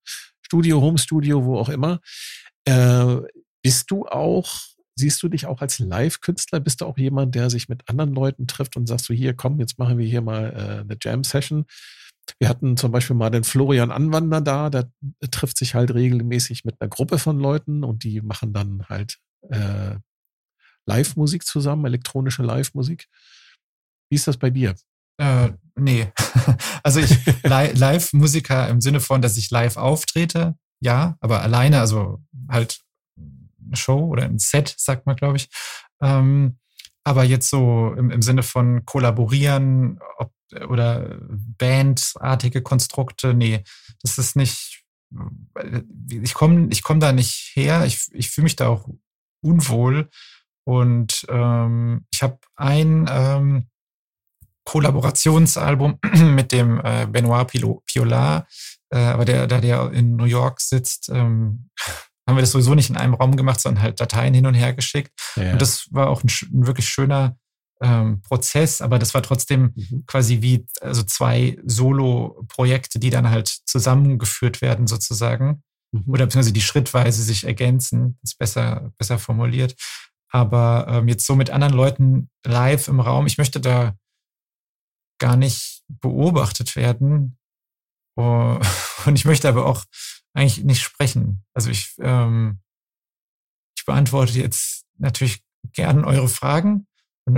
Studio, Home Studio, wo auch immer. Äh, bist du auch, siehst du dich auch als Live-Künstler? Bist du auch jemand, der sich mit anderen Leuten trifft und sagst du, hier, komm, jetzt machen wir hier mal äh, eine Jam-Session? Wir hatten zum Beispiel mal den Florian Anwander da, der trifft sich halt regelmäßig mit einer Gruppe von Leuten und die machen dann halt äh, Live-Musik zusammen, elektronische Live-Musik. Wie ist das bei dir? Äh, nee. *laughs* Also ich li Live-Musiker im Sinne von, dass ich live auftrete, ja, aber alleine, also halt eine Show oder ein Set, sagt man, glaube ich. Ähm, aber jetzt so im, im Sinne von kollaborieren ob, oder bandartige Konstrukte, nee, das ist nicht, ich komme ich komm da nicht her, ich, ich fühle mich da auch unwohl und ähm, ich habe ein ähm, Kollaborationsalbum *clears throat* mit dem äh, Benoit Pilo, Piolat, äh, aber der, da der in New York sitzt, ähm, *laughs* haben wir das sowieso nicht in einem Raum gemacht, sondern halt Dateien hin und her geschickt. Ja. Und das war auch ein, ein wirklich schöner ähm, Prozess, aber das war trotzdem Mhm. quasi wie also zwei Solo-Projekte, die dann halt zusammengeführt werden sozusagen Mhm. oder beziehungsweise die schrittweise sich ergänzen, ist besser, besser formuliert. Aber ähm, jetzt so mit anderen Leuten live im Raum, ich möchte da gar nicht beobachtet werden. Oh, *laughs* Und ich möchte aber auch eigentlich nicht sprechen. Also ich, ähm, ich beantworte jetzt natürlich gern eure Fragen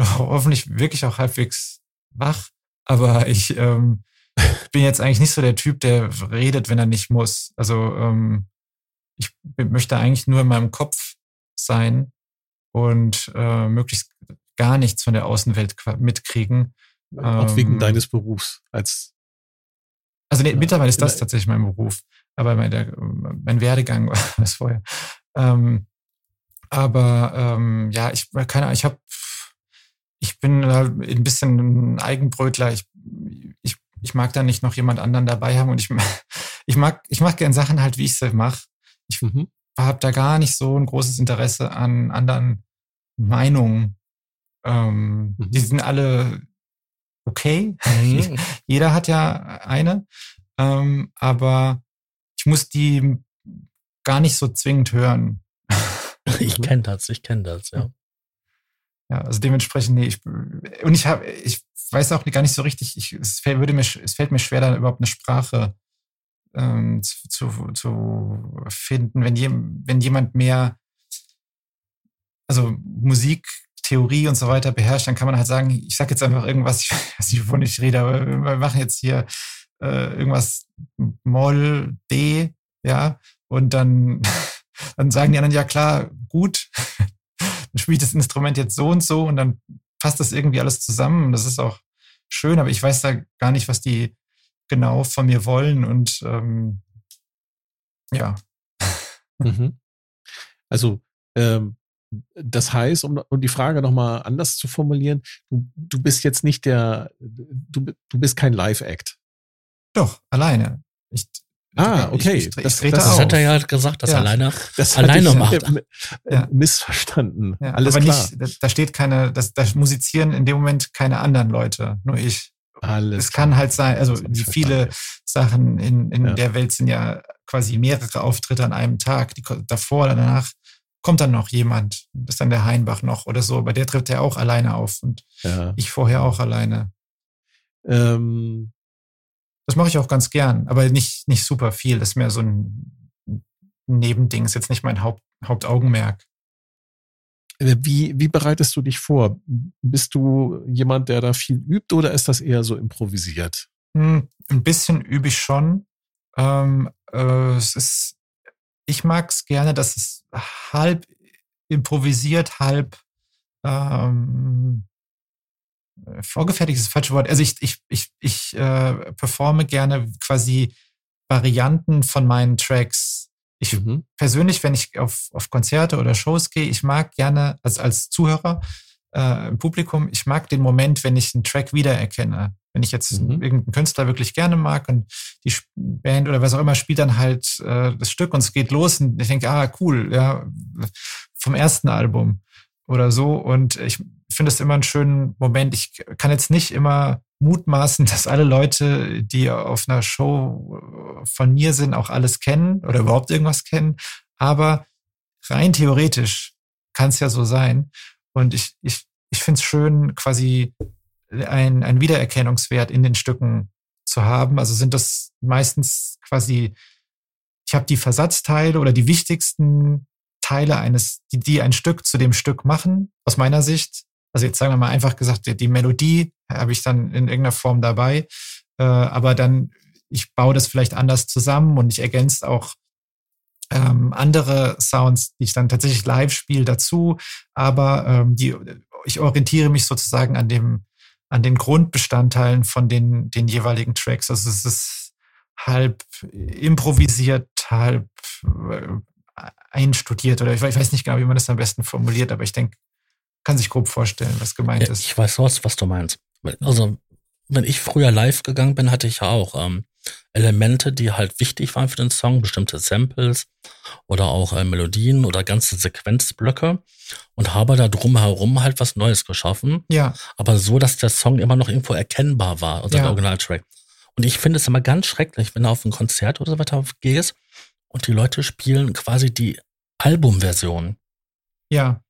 auch *laughs* hoffentlich wirklich auch halbwegs wach. Aber ich ähm, bin jetzt eigentlich nicht so der Typ, der redet, wenn er nicht muss. Also ähm, ich möchte eigentlich nur in meinem Kopf sein und äh, möglichst gar nichts von der Außenwelt mitkriegen. Auch wegen ähm, deines Berufs als Also nee, mittlerweile ist das tatsächlich mein Beruf, aber mein, der, mein Werdegang *laughs* war das vorher. Ähm, aber ähm, ja, ich keine Ahnung, ich habe, ich bin ein bisschen ein Eigenbrötler. Ich, ich, ich mag da nicht noch jemand anderen dabei haben und ich, *laughs* ich mag, ich mag gern Sachen halt, wie ich sie mache. mhm. Habe da gar nicht so ein großes Interesse an anderen Meinungen. Ähm, Mhm. Die sind alle okay. Mhm. *laughs* Jeder hat ja eine, ähm, aber ich muss die gar nicht so zwingend hören. Ich kenne das, ich kenne das, ja. Ja, also dementsprechend, nee, ich, und ich habe, ich weiß auch gar nicht so richtig, ich, es, fällt, würde mir, es fällt mir schwer, da überhaupt eine Sprache ähm, zu, zu, zu finden, wenn, je, wenn jemand mehr, also Musik, Theorie und so weiter beherrscht, dann kann man halt sagen, ich sag jetzt einfach irgendwas, ich *laughs* weiß nicht, wovon ich rede, aber wir machen jetzt hier äh, irgendwas Moll, D, ja, und dann, *laughs* dann sagen die anderen, ja klar, gut, *laughs* dann spiele ich das Instrument jetzt so und so und dann passt das irgendwie alles zusammen. Und das ist auch schön, aber ich weiß da gar nicht, was die genau von mir wollen. Und ähm, ja, *laughs* Mhm. Also, ähm, das heißt, um, um die Frage nochmal anders zu formulieren, du, du bist jetzt nicht der, du, du bist kein Live-Act. doch, alleine. Ich, Ah, okay. Ich, ich, Das- ich das Das hat er ja gesagt, dass Ja. er alleine. Das Alleine ich, macht. äh, Ja. missverstanden. Ja, Alles aber klar. nicht, da, steht keine, das, da musizieren in dem Moment keine anderen Leute, nur ich. Alles es kann halt sein, also viele verstanden. Sachen in, in Ja. der Welt sind ja quasi mehrere Auftritte an einem Tag. Die, davor oder danach kommt dann noch jemand. Das ist dann der Heinbach noch oder so, aber der tritt ja auch alleine auf und Ja. ich vorher auch alleine. Ähm, Das mache ich auch ganz gern, aber nicht, nicht super viel. Das ist mehr so ein Nebending, ist jetzt nicht mein Haupt, Hauptaugenmerk. Äh, Wie, wie bereitest du dich vor? Bist du jemand, der da viel übt oder ist das eher so improvisiert? Hm, ein bisschen übe ich schon. Ähm, äh, es ist, ich mag es gerne, dass es halb improvisiert, halb ähm, vorgefertigt ist das falsche Wort. Also ich, ich, ich, ich äh, performe gerne quasi Varianten von meinen Tracks. Ich mhm. persönlich, wenn ich auf, auf Konzerte oder Shows gehe, ich mag gerne als, als Zuhörer äh, im Publikum, ich mag den Moment, wenn ich einen Track wiedererkenne. Wenn ich jetzt mhm. irgendeinen Künstler wirklich gerne mag und die Band oder was auch immer spielt dann halt äh, das Stück und es geht los und ich denke, ah, cool, ja, vom ersten Album oder so. Und ich finde es immer einen schönen Moment. Ich kann jetzt nicht immer mutmaßen, *laughs* dass alle Leute, die auf einer Show von mir sind, auch alles kennen oder überhaupt irgendwas kennen. Aber rein theoretisch kann es ja so sein. Und ich, ich, ich finde es schön, quasi ein, ein Wiedererkennungswert in den Stücken zu haben. Also sind das meistens quasi, ich habe die Versatzteile oder die wichtigsten Teile eines, die, die ein Stück zu dem Stück machen, aus meiner Sicht. Also jetzt sagen wir mal einfach gesagt, die, die Melodie habe ich dann in irgendeiner Form dabei, äh, aber dann, ich baue das vielleicht anders zusammen und ich ergänze auch ähm, andere Sounds, die ich dann tatsächlich live spiele dazu, aber ähm, die, ich orientiere mich sozusagen an dem, an den Grundbestandteilen von den, den jeweiligen Tracks. Also es ist halb improvisiert, halb äh, einstudiert oder ich weiß nicht genau, wie man das am besten formuliert, aber ich denke, kann sich grob vorstellen, was gemeint ja, ist. Ich weiß was, was du meinst. Also, wenn ich früher live gegangen bin, hatte ich ja auch ähm, Elemente, die halt wichtig waren für den Song, bestimmte Samples oder auch äh, Melodien oder ganze Sequenzblöcke und habe da drumherum halt was Neues geschaffen. Ja. Aber so, dass der Song immer noch irgendwo erkennbar war, unser ja. Originaltrack. Und ich finde es immer ganz schrecklich, wenn du auf ein Konzert oder so weiter gehst und die Leute spielen quasi die Albumversion. Ja.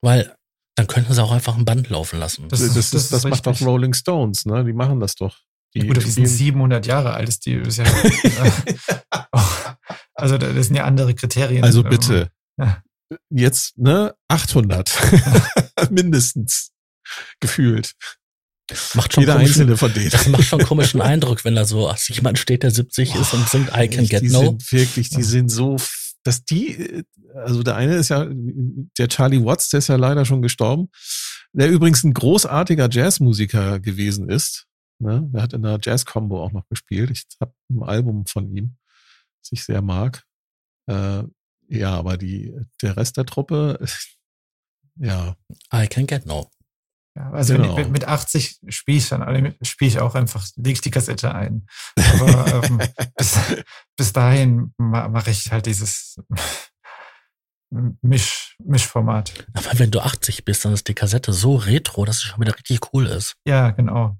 Weil dann könnten sie auch einfach ein Band laufen lassen. Das, das, das, das, das macht doch Rolling Stones, ne? Die machen das doch. Die, gut, die sind 700 Jahre alt. Ist die, ist ja, *laughs* *laughs* also das sind ja andere Kriterien. Also bitte. Ja. Jetzt, ne? 800. *laughs* Mindestens. Gefühlt. Macht schon Jeder einzelne von denen. Das macht schon einen komischen Eindruck, wenn da so ach, jemand steht, der 70 ist und singt I Can Get die No. Sind wirklich, die sind so, dass die, also der eine ist ja, der Charlie Watts, der ist ja leider schon gestorben, der übrigens ein großartiger Jazzmusiker gewesen ist. Ne? Der hat in der Jazz-Combo auch noch gespielt. Ich habe ein Album von ihm, das ich sehr mag. Äh, ja, aber die, der Rest der Truppe, *laughs* ja. I Can Get No. Ja, also genau. ich, mit 80 spiele ich dann, spiele ich auch einfach, lege ich die Kassette ein. Aber ähm, *laughs* bis, bis dahin mache ich halt dieses Misch, Mischformat. Aber wenn du 80 bist, dann ist die Kassette so retro, dass es schon wieder richtig cool ist. Ja, genau.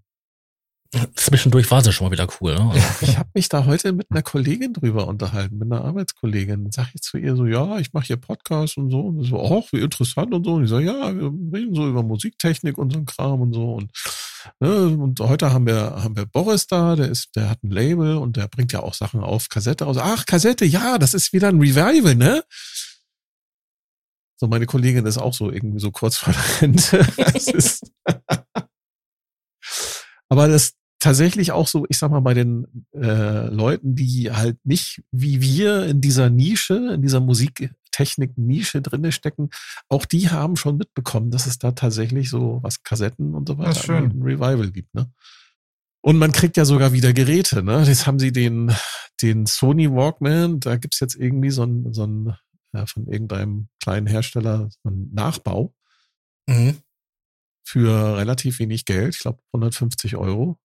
Zwischendurch war sie schon mal wieder cool. Ne? Ich habe mich da heute mit einer Kollegin drüber unterhalten, mit einer Arbeitskollegin. Dann sage ich zu ihr so, ja, ich mache hier Podcast und so. Und so, ach, wie interessant und so. Und ich so, ja, wir reden so über Musiktechnik und so ein Kram und so. Und, ne, und heute haben wir, haben wir Boris da, der ist, der hat ein Label und der bringt ja auch Sachen auf Kassette aus. Ach, Kassette, ja, das ist wieder ein Revival, ne? So, meine Kollegin ist auch so irgendwie so kurz vor der Rente. *laughs* *laughs* Aber das, tatsächlich auch so, ich sag mal, bei den äh, Leuten, die halt nicht wie wir in dieser Nische, in dieser Musiktechnik-Nische drinne stecken, auch die haben schon mitbekommen, dass es da tatsächlich so was Kassetten und so weiter ein Revival gibt, ne? Und man kriegt ja sogar wieder Geräte, ne? Jetzt haben sie den, den Sony Walkman, da gibt's jetzt irgendwie so ein, so ein ja, von irgendeinem kleinen Hersteller so ein Nachbau. Mhm. Für relativ wenig Geld, ich glaube 150 Euro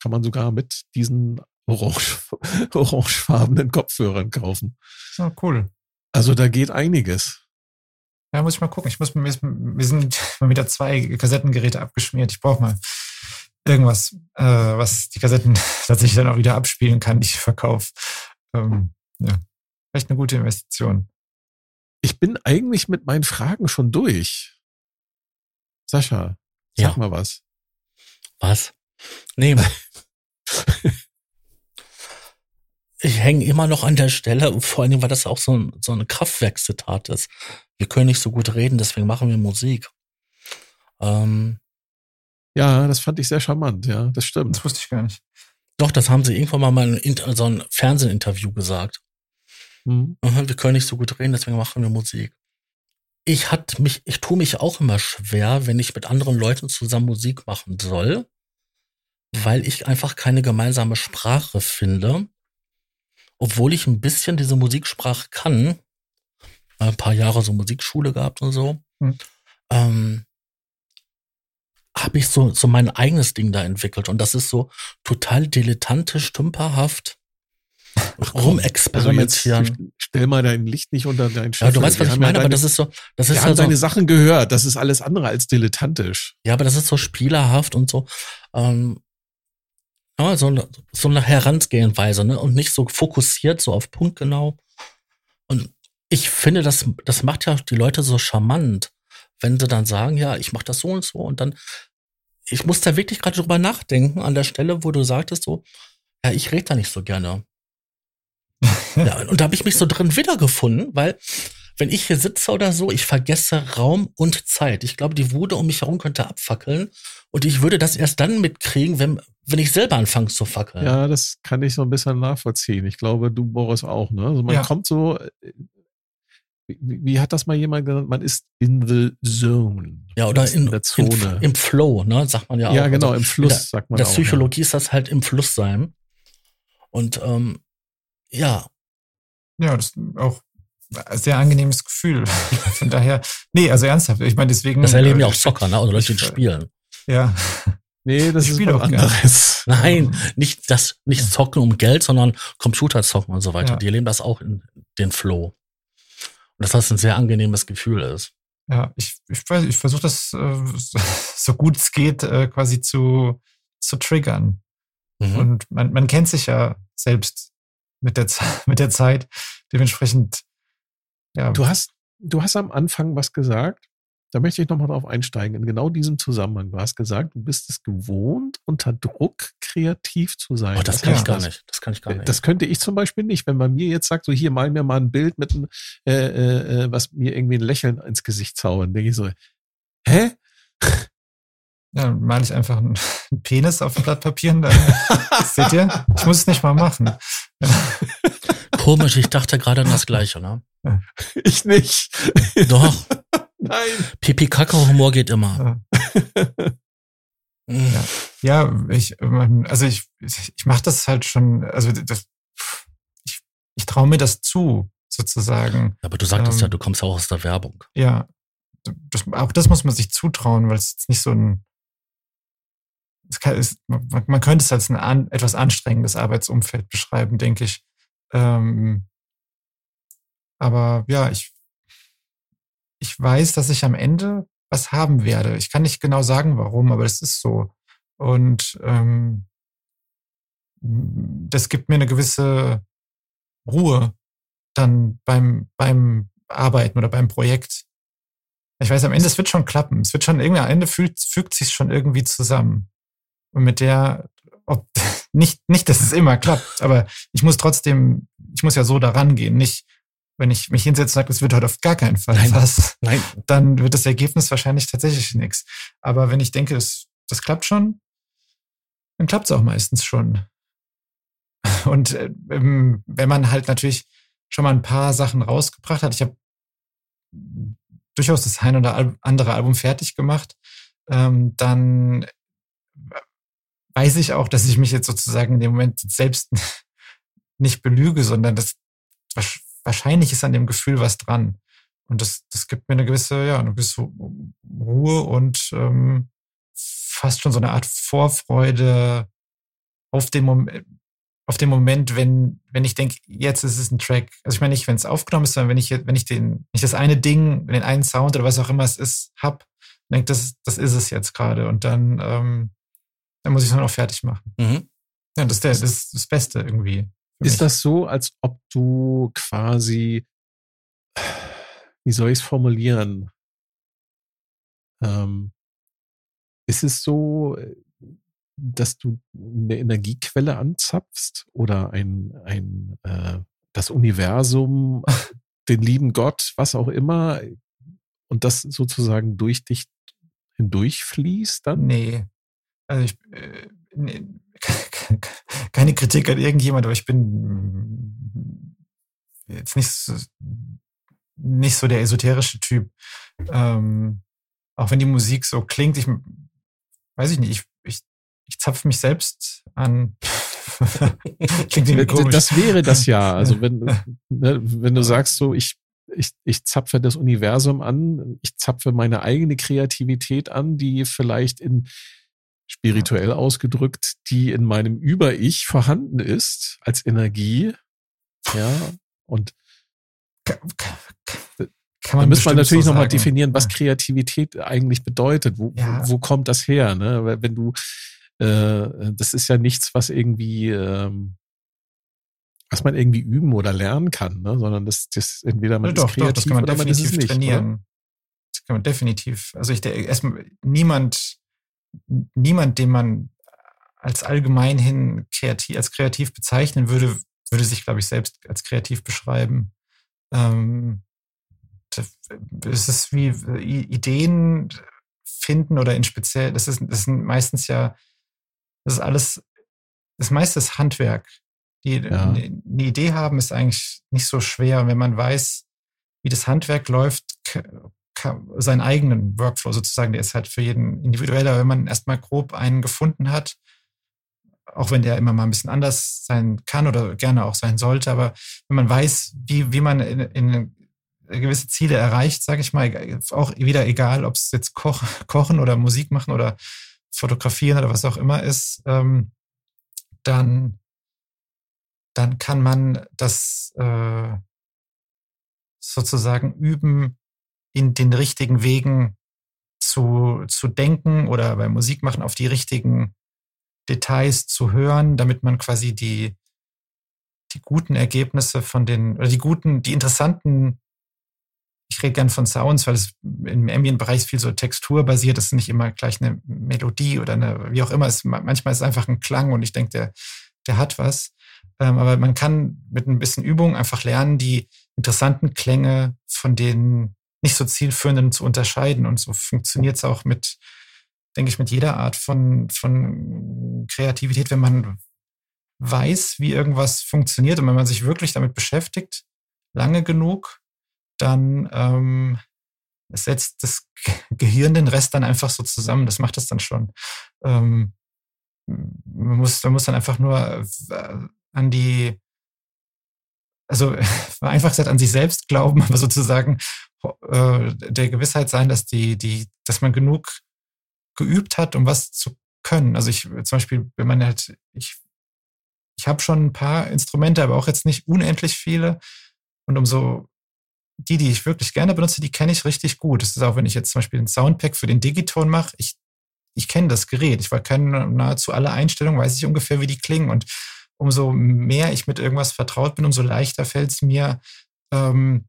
kann man sogar mit diesen orange, *laughs* orangefarbenen Kopfhörern kaufen. Oh, cool. Also da geht einiges. Ja, muss ich mal gucken. Ich muss, wir sind mal *laughs* wieder zwei Kassettengeräte abgeschmiert. Ich brauche mal irgendwas, äh, was die Kassetten *laughs* tatsächlich dann auch wieder abspielen kann, die ich verkaufe. Ähm, ja, vielleicht eine gute Investition. Ich bin eigentlich mit meinen Fragen schon durch. Sascha, sag ja. mal was. Was? Nee. ich hänge immer noch an der Stelle, vor allen Dingen, weil das auch so, ein, so eine Kraftwerkszitat ist. Wir können nicht so gut reden, deswegen machen wir Musik. Ähm, ja, das fand ich sehr charmant, ja, das stimmt. Das wusste ich gar nicht. Doch, das haben sie irgendwann mal in so ein Fernsehinterview gesagt. Hm. Mhm, Wir können nicht so gut reden, deswegen machen wir Musik. Ich hat mich, ich tue mich auch immer schwer, wenn ich mit anderen Leuten zusammen Musik machen soll, weil ich einfach keine gemeinsame Sprache finde, obwohl ich ein bisschen diese Musiksprache kann. Ein paar Jahre so Musikschule gehabt und so. Hm. Ähm, habe ich so, so mein eigenes Ding da entwickelt. Und das ist so total dilettantisch, stümperhaft, Also rumexperimentieren. jetzt stell mal dein Licht nicht unter deinen ja, Scheffel. du weißt, was Wir ich meine, ja aber deine, das ist so, das wir ist haben ja so, deine Sachen gehört. Das ist alles andere als dilettantisch. ja, aber das ist so spielerhaft und so, ähm, ja, so eine, so eine Herangehensweise, ne, und nicht so fokussiert, so auf Punkt genau. Und ich finde, das, das macht ja die Leute so charmant, wenn sie dann sagen, ja, ich mach das so und so und dann, ich muss da wirklich gerade drüber nachdenken an der Stelle, wo du sagtest so, ja, ich rede da nicht so gerne. *laughs* ja, und da habe ich mich so drin wiedergefunden, weil wenn ich hier sitze oder so, ich vergesse Raum und Zeit. Ich glaube, die Wude um mich herum könnte abfackeln und ich würde das erst dann mitkriegen, wenn, wenn ich selber anfange zu fackeln. Ja, das kann ich so ein bisschen nachvollziehen. Ich glaube, du, Boris, auch. Ne? Also man Ja. kommt so, äh, wie, wie hat das mal jemand genannt? Man ist in the zone. Ja, oder ist in, der in, Zone. im Flow, ne, sagt man ja auch. ja, genau, Also im Fluss, in der, sagt man in der auch. Psychologie ist das halt im Fluss sein. Und ähm, ja, Ja, das ist auch sehr angenehmes Gefühl. *laughs* Von daher, nee, also ernsthaft. Ich meine, deswegen. das erleben ja äh, auch Zocker, ne? Oder Leute, die ich- spielen. Ja. Ja. Nee, das Ich ist gerne. anderes. *laughs* Nein, nicht das, nicht zocken um Geld, sondern Computer zocken und so weiter. Ja. Die erleben das auch in den Flow. Und dass das ein sehr angenehmes Gefühl ist. Ja, ich, ich weiß, ich versuche das äh, *laughs* so- gut es geht äh, quasi zu, zu triggern. Mhm. Und man, man kennt sich ja selbst mit der, mit der Zeit. Dementsprechend, ja, Du hast, du hast am Anfang was gesagt. Da möchte ich nochmal drauf einsteigen. In genau diesem Zusammenhang. Du hast gesagt, du bist es gewohnt, unter Druck kreativ zu sein. Oh, das kann ja, ich gar das- nicht. Das kann ich gar nicht. Das könnte ich zum Beispiel nicht. Wenn man mir jetzt sagt, so hier mal mir mal ein Bild mit einem, äh, äh, äh, was mir irgendwie ein Lächeln ins Gesicht zaubern, denke ich so, hä? ja male ich einfach einen, *laughs* einen Penis auf ein Blatt Papier und dann, *laughs* seht ihr, ich muss es nicht mal machen. *laughs* Komisch, ich dachte gerade an das Gleiche, ne? *laughs* Ich nicht. Doch, *laughs* Nein. Pipi-Kacke-Humor geht immer. Mhm. Ja, ich, also ich, ich, mache das halt schon, also das, ich, ich traue mir das zu, sozusagen. Aber du sagtest Ähm, ja, du kommst ja auch aus der Werbung. Ja, das, auch das muss man sich zutrauen, weil es jetzt nicht so ein, kann, es, man, man könnte es als ein an, etwas anstrengendes Arbeitsumfeld beschreiben, denke ich. Ähm, aber ja, ich, ich weiß, dass ich am Ende was haben werde. Ich kann nicht genau sagen, warum, aber das ist so. Und ähm, das gibt mir eine gewisse Ruhe dann beim, beim Arbeiten oder beim Projekt. Ich weiß, am Ende, es wird schon klappen. Es wird schon irgendwie, am Ende fügt, fügt sich schon irgendwie zusammen. Und mit der, ob, *laughs* nicht, nicht, dass es immer klappt, aber ich muss trotzdem, ich muss ja so daran gehen, nicht, wenn ich mich hinsetze und sage, es wird heute auf gar keinen Fall Nein. was, Nein, dann wird das Ergebnis wahrscheinlich tatsächlich nichts. Aber wenn ich denke, das, das klappt schon, dann klappt es auch meistens schon. *laughs* Und äh, ähm, wenn man halt natürlich schon mal ein paar Sachen rausgebracht hat, ich habe durchaus das ein oder andere Album fertig gemacht, ähm, dann weiß ich auch, dass ich mich jetzt sozusagen in dem Moment selbst *laughs* nicht belüge, sondern das wahrsch- wahrscheinlich ist an dem Gefühl was dran. Und das, das gibt mir eine gewisse, ja, eine gewisse Ruhe und ähm, fast schon so eine Art Vorfreude auf den Moment, auf den Moment, wenn, wenn ich denke, jetzt ist es ein Track. Also ich meine nicht, wenn es aufgenommen ist, sondern wenn ich, wenn ich den, ich das eine Ding, den einen Sound oder was auch immer es ist, hab, denke, das, das ist es jetzt gerade. Und dann, ähm, dann muss ich es nur noch fertig machen. mhm. Ja, das ist, der, das ist das Beste irgendwie. mich. Ist das so, als ob du quasi, wie soll ich es formulieren? Ähm, ist es so, dass du eine Energiequelle anzapfst oder ein, ein äh, das Universum, *laughs* den lieben Gott, was auch immer, und das sozusagen durch dich hindurchfließt dann? Nee. Also ich, äh, *laughs* keine Kritik an irgendjemand, aber ich bin jetzt nicht so, nicht so der esoterische Typ. Ähm, auch wenn die Musik so klingt, ich weiß ich nicht, ich, ich, ich zapfe mich selbst an. *laughs* klingt irgendwie komisch. Das wäre das ja. *laughs* Also wenn, ne, wenn du sagst so, ich, ich, ich zapfe das Universum an, ich zapfe meine eigene Kreativität an, die vielleicht in spirituell ausgedrückt, die in meinem Über-Ich vorhanden ist als Energie. Ja, und kann man da müsste man natürlich so nochmal definieren, was Kreativität eigentlich bedeutet. Wo, ja. wo kommt das her? Ne? Wenn du, äh, das ist ja nichts, was irgendwie, ähm, was man irgendwie üben oder lernen kann, ne? sondern das, das entweder man ja, ist kreativ doch, das kann man oder man ist es nicht. Trainieren. Oder? Das kann man definitiv. Also ich erstmal niemand, niemand, den man als allgemeinhin kreativ, als kreativ bezeichnen würde, würde sich, glaube ich, selbst als kreativ beschreiben. Ähm, es ist wie Ideen finden oder in speziell, das ist, das sind meistens ja, das ist alles, das meiste ist Handwerk. Die ja. eine Idee haben ist eigentlich nicht so schwer. Und wenn man weiß, wie das Handwerk läuft, seinen eigenen Workflow sozusagen, der ist halt für jeden individueller. Wenn man erstmal grob einen gefunden hat, auch wenn der immer mal ein bisschen anders sein kann oder gerne auch sein sollte, aber wenn man weiß, wie, wie man in, in gewisse Ziele erreicht, sage ich mal, auch wieder egal, ob es jetzt Koch, Kochen oder Musik machen oder Fotografieren oder was auch immer ist, ähm, dann, dann kann man das äh, sozusagen üben, in den richtigen Wegen zu, zu denken oder beim Musikmachen auf die richtigen Details zu hören, damit man quasi die, die guten Ergebnisse von den, oder die guten, die interessanten ich rede gern von Sounds, weil es im Ambient-Bereich viel so texturbasiert ist, nicht immer gleich eine Melodie oder eine, wie auch immer. Es, manchmal ist es einfach ein Klang und ich denke, der, der hat was. Ähm, aber man kann mit ein bisschen Übung einfach lernen, die interessanten Klänge von den nicht so zielführenden zu unterscheiden. Und so funktioniert es auch mit, denke ich, mit jeder Art von, von Kreativität, wenn man weiß, wie irgendwas funktioniert und wenn man sich wirklich damit beschäftigt, lange genug, dann ähm, setzt das Gehirn den Rest dann einfach so zusammen. Das macht es dann schon. Ähm, man, muss, man muss dann einfach nur äh, an die, also *laughs* einfach gesagt an sich selbst glauben, aber sozusagen äh, der Gewissheit sein, dass die, die, dass man genug geübt hat, um was zu können. Also ich zum Beispiel, wenn man halt, ich, ich habe schon ein paar Instrumente, aber auch jetzt nicht unendlich viele. Und umso die, die ich wirklich gerne benutze, die kenne ich richtig gut. Das ist auch, wenn ich jetzt zum Beispiel ein Soundpack für den Digiton mache, ich, ich kenne das Gerät. Ich kenne nahezu alle Einstellungen, weiß ich ungefähr, wie die klingen. Und umso mehr ich mit irgendwas vertraut bin, umso leichter fällt es mir, ähm,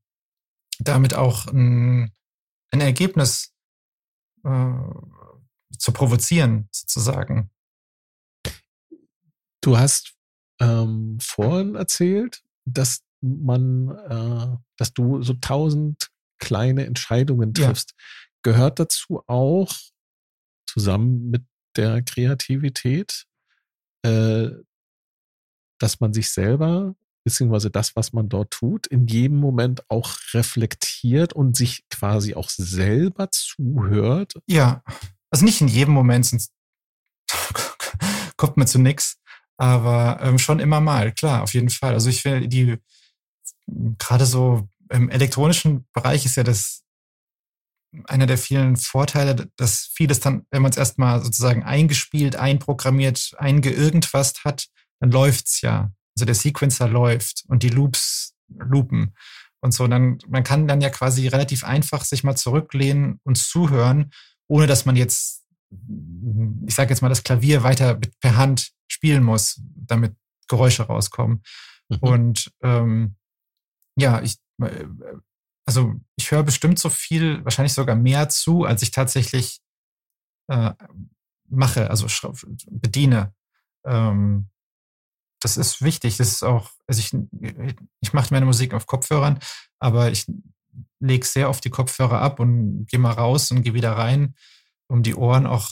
damit auch ein, ein Ergebnis äh, zu provozieren, sozusagen. Du hast ähm, vorhin erzählt, dass man, äh, dass du so tausend kleine Entscheidungen triffst. Ja. Gehört dazu auch zusammen mit der Kreativität, äh, dass man sich selber beziehungsweise das, was man dort tut, in jedem Moment auch reflektiert und sich quasi auch selber zuhört. Ja, also nicht in jedem Moment, sonst *laughs* kommt man zu nix, aber ähm, schon immer mal, klar, auf jeden Fall. Also ich will die gerade so im elektronischen Bereich ist ja das einer der vielen Vorteile, dass vieles dann, wenn man es erstmal sozusagen eingespielt, einprogrammiert, eingeirgendfast hat, dann läuft's ja. Also der Sequencer läuft und die Loops loopen und so. Dann, man kann dann ja quasi relativ einfach sich mal zurücklehnen und zuhören, ohne dass man jetzt, ich sage jetzt mal, das Klavier weiter per Hand spielen muss, damit Geräusche rauskommen. Mhm. Und ähm, ja, ich, äh, also ich höre bestimmt so viel, wahrscheinlich sogar mehr zu, als ich tatsächlich äh, mache, also bediene. Ähm, das ist wichtig. Das ist auch, also ich, ich mache meine Musik auf Kopfhörern, aber ich lege sehr oft die Kopfhörer ab und gehe mal raus und gehe wieder rein, um die Ohren auch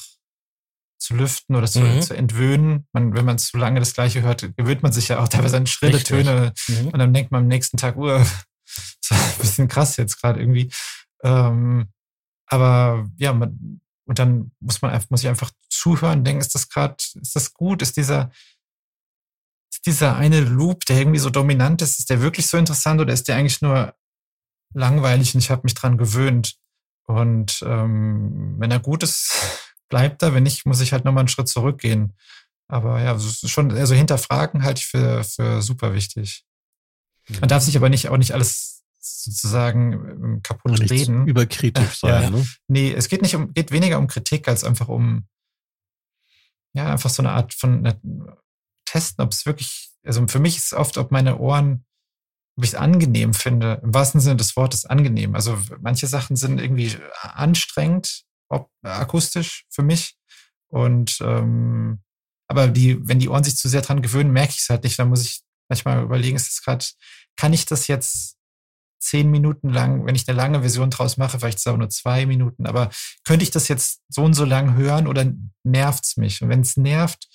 zu lüften oder zu, Mhm. zu entwöhnen. Man, wenn man zu lange das Gleiche hört, gewöhnt man sich ja auch teilweise an schrille Richtig. Töne Mhm. und dann denkt man am nächsten Tag, uh, *laughs* das war ein bisschen krass jetzt gerade irgendwie. Ähm, aber ja, man, und dann muss man einfach, muss ich einfach zuhören, denken, ist das gerade, ist das gut? Ist dieser, ist dieser eine Loop, der irgendwie so dominant ist, ist der wirklich so interessant oder ist der eigentlich nur langweilig und ich habe mich dran gewöhnt? Und ähm, wenn er gut ist, *laughs* bleibt er. Wenn nicht, muss ich halt nochmal einen Schritt zurückgehen. Aber ja, schon, also hinterfragen halte ich für, für super wichtig. Man darf sich aber nicht auch nicht alles sozusagen ähm, kaputt Und nicht reden. überkritisch *laughs* Ja, sein. Ne? Nee, es geht nicht um, geht weniger um Kritik als einfach um, ja, einfach so eine Art von testen, ob es wirklich, also für mich ist es oft, ob meine Ohren, ob ich es angenehm finde, im wahrsten Sinne des Wortes angenehm. Also manche Sachen sind irgendwie anstrengend, ob, akustisch für mich. Und ähm, aber die, wenn die Ohren sich zu sehr dran gewöhnen, merke ich es halt nicht. Dann muss ich manchmal überlegen, ist das gerade, kann ich das jetzt zehn Minuten lang, wenn ich eine lange Version draus mache, vielleicht ist es auch nur zwei Minuten, aber könnte ich das jetzt so und so lang hören oder nervt's mich? Und wenn es nervt,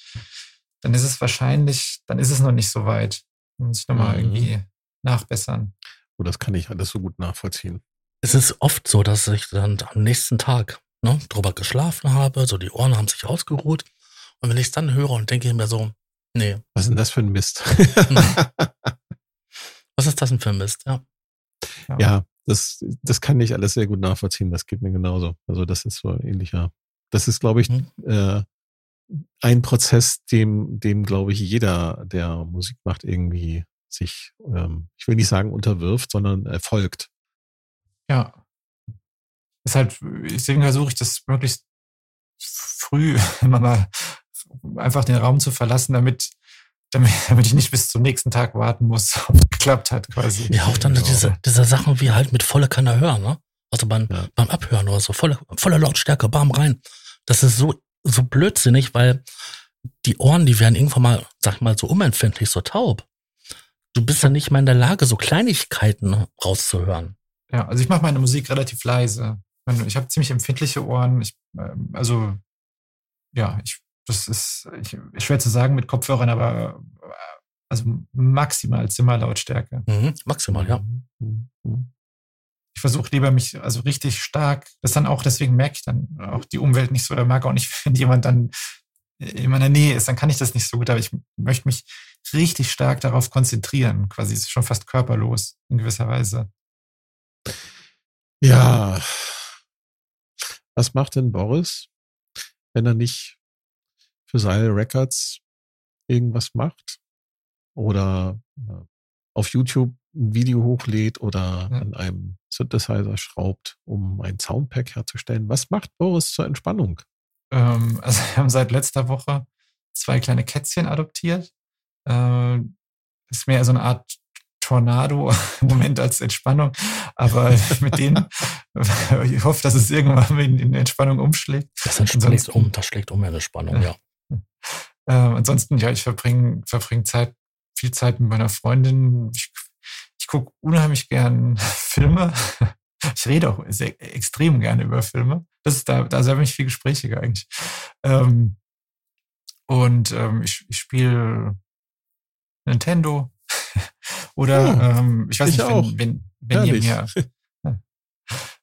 dann ist es wahrscheinlich, dann ist es noch nicht so weit. Dann muss ich nochmal Mhm. irgendwie nachbessern. Oh, das kann ich alles so gut nachvollziehen. Es ist oft so, dass ich dann am nächsten Tag ne, drüber geschlafen habe, so die Ohren haben sich ausgeruht. Und wenn ich es dann höre und denke ich mir so, nee, Was ist denn das für ein Mist? *laughs* was ist das denn für ein Mist? Ja. ja, das, das kann ich alles sehr gut nachvollziehen. Das geht mir genauso. Also das ist so ähnlicher. Das ist, glaube ich, Mhm. äh, ein Prozess, dem, dem, glaube ich, jeder, der Musik macht, irgendwie sich, ähm, ich will nicht sagen unterwirft, sondern erfolgt. Ja. Deshalb, deswegen versuche ich das möglichst früh *laughs* immer mal einfach den Raum zu verlassen, damit, damit, damit ich nicht bis zum nächsten Tag warten muss, *laughs* ob es geklappt hat quasi. Ja, auch dann Genau. diese, diese Sachen wie halt mit voller Kanne hören, ne? Also beim, Ja. beim Abhören oder so, volle, volle Lautstärke, bam rein. Das ist so, so blödsinnig, weil die Ohren, die werden irgendwann mal, sag ich mal, so unempfindlich, so taub. Du bist ja nicht mal in der Lage, so Kleinigkeiten rauszuhören. Ja, also ich mache meine Musik relativ leise. Ich habe ziemlich empfindliche Ohren. Ich, ähm, also ja, ich, das ist ich, schwer zu sagen mit Kopfhörern, aber äh, also maximal Zimmerlautstärke. Mhm, maximal, ja. Mhm. Ich versuche lieber mich also richtig stark. Das dann auch deswegen merke ich dann auch die Umwelt nicht so. Oder mag auch nicht, *laughs* wenn jemand dann in meiner Nähe ist, dann kann ich das nicht so gut. Aber ich möchte mich richtig stark darauf konzentrieren. Quasi ist schon fast körperlos in gewisser Weise. Ja. Was macht denn Boris, wenn er nicht für seine Records irgendwas macht? Oder äh, auf YouTube ein Video hochlädt oder Ja. an einem Synthesizer schraubt, um ein Soundpack herzustellen. Was macht Boris zur Entspannung? Ähm, also wir haben seit letzter Woche zwei kleine Kätzchen adoptiert. Äh, ist mehr so eine Art Tornado *laughs* im Moment als Entspannung. Aber *laughs* mit denen, ich hoffe, dass es irgendwann in, in Entspannung umschlägt. Das schlägt Ansonsten- um, das schlägt um eine Spannung, ja. *laughs* Äh, ansonsten, ja, ich verbringe verbring Zeit, viel Zeit mit meiner Freundin. Ich, ich gucke unheimlich gern *laughs* Filme. Ich rede auch sehr, extrem gerne über Filme. Das ist da, da habe ich viel gesprächiger eigentlich. Ähm, und ähm, ich, ich spiele Nintendo. *laughs* Oder Hm, ähm, ich weiß ich nicht, auch. wenn, wenn, wenn ihr mir *laughs*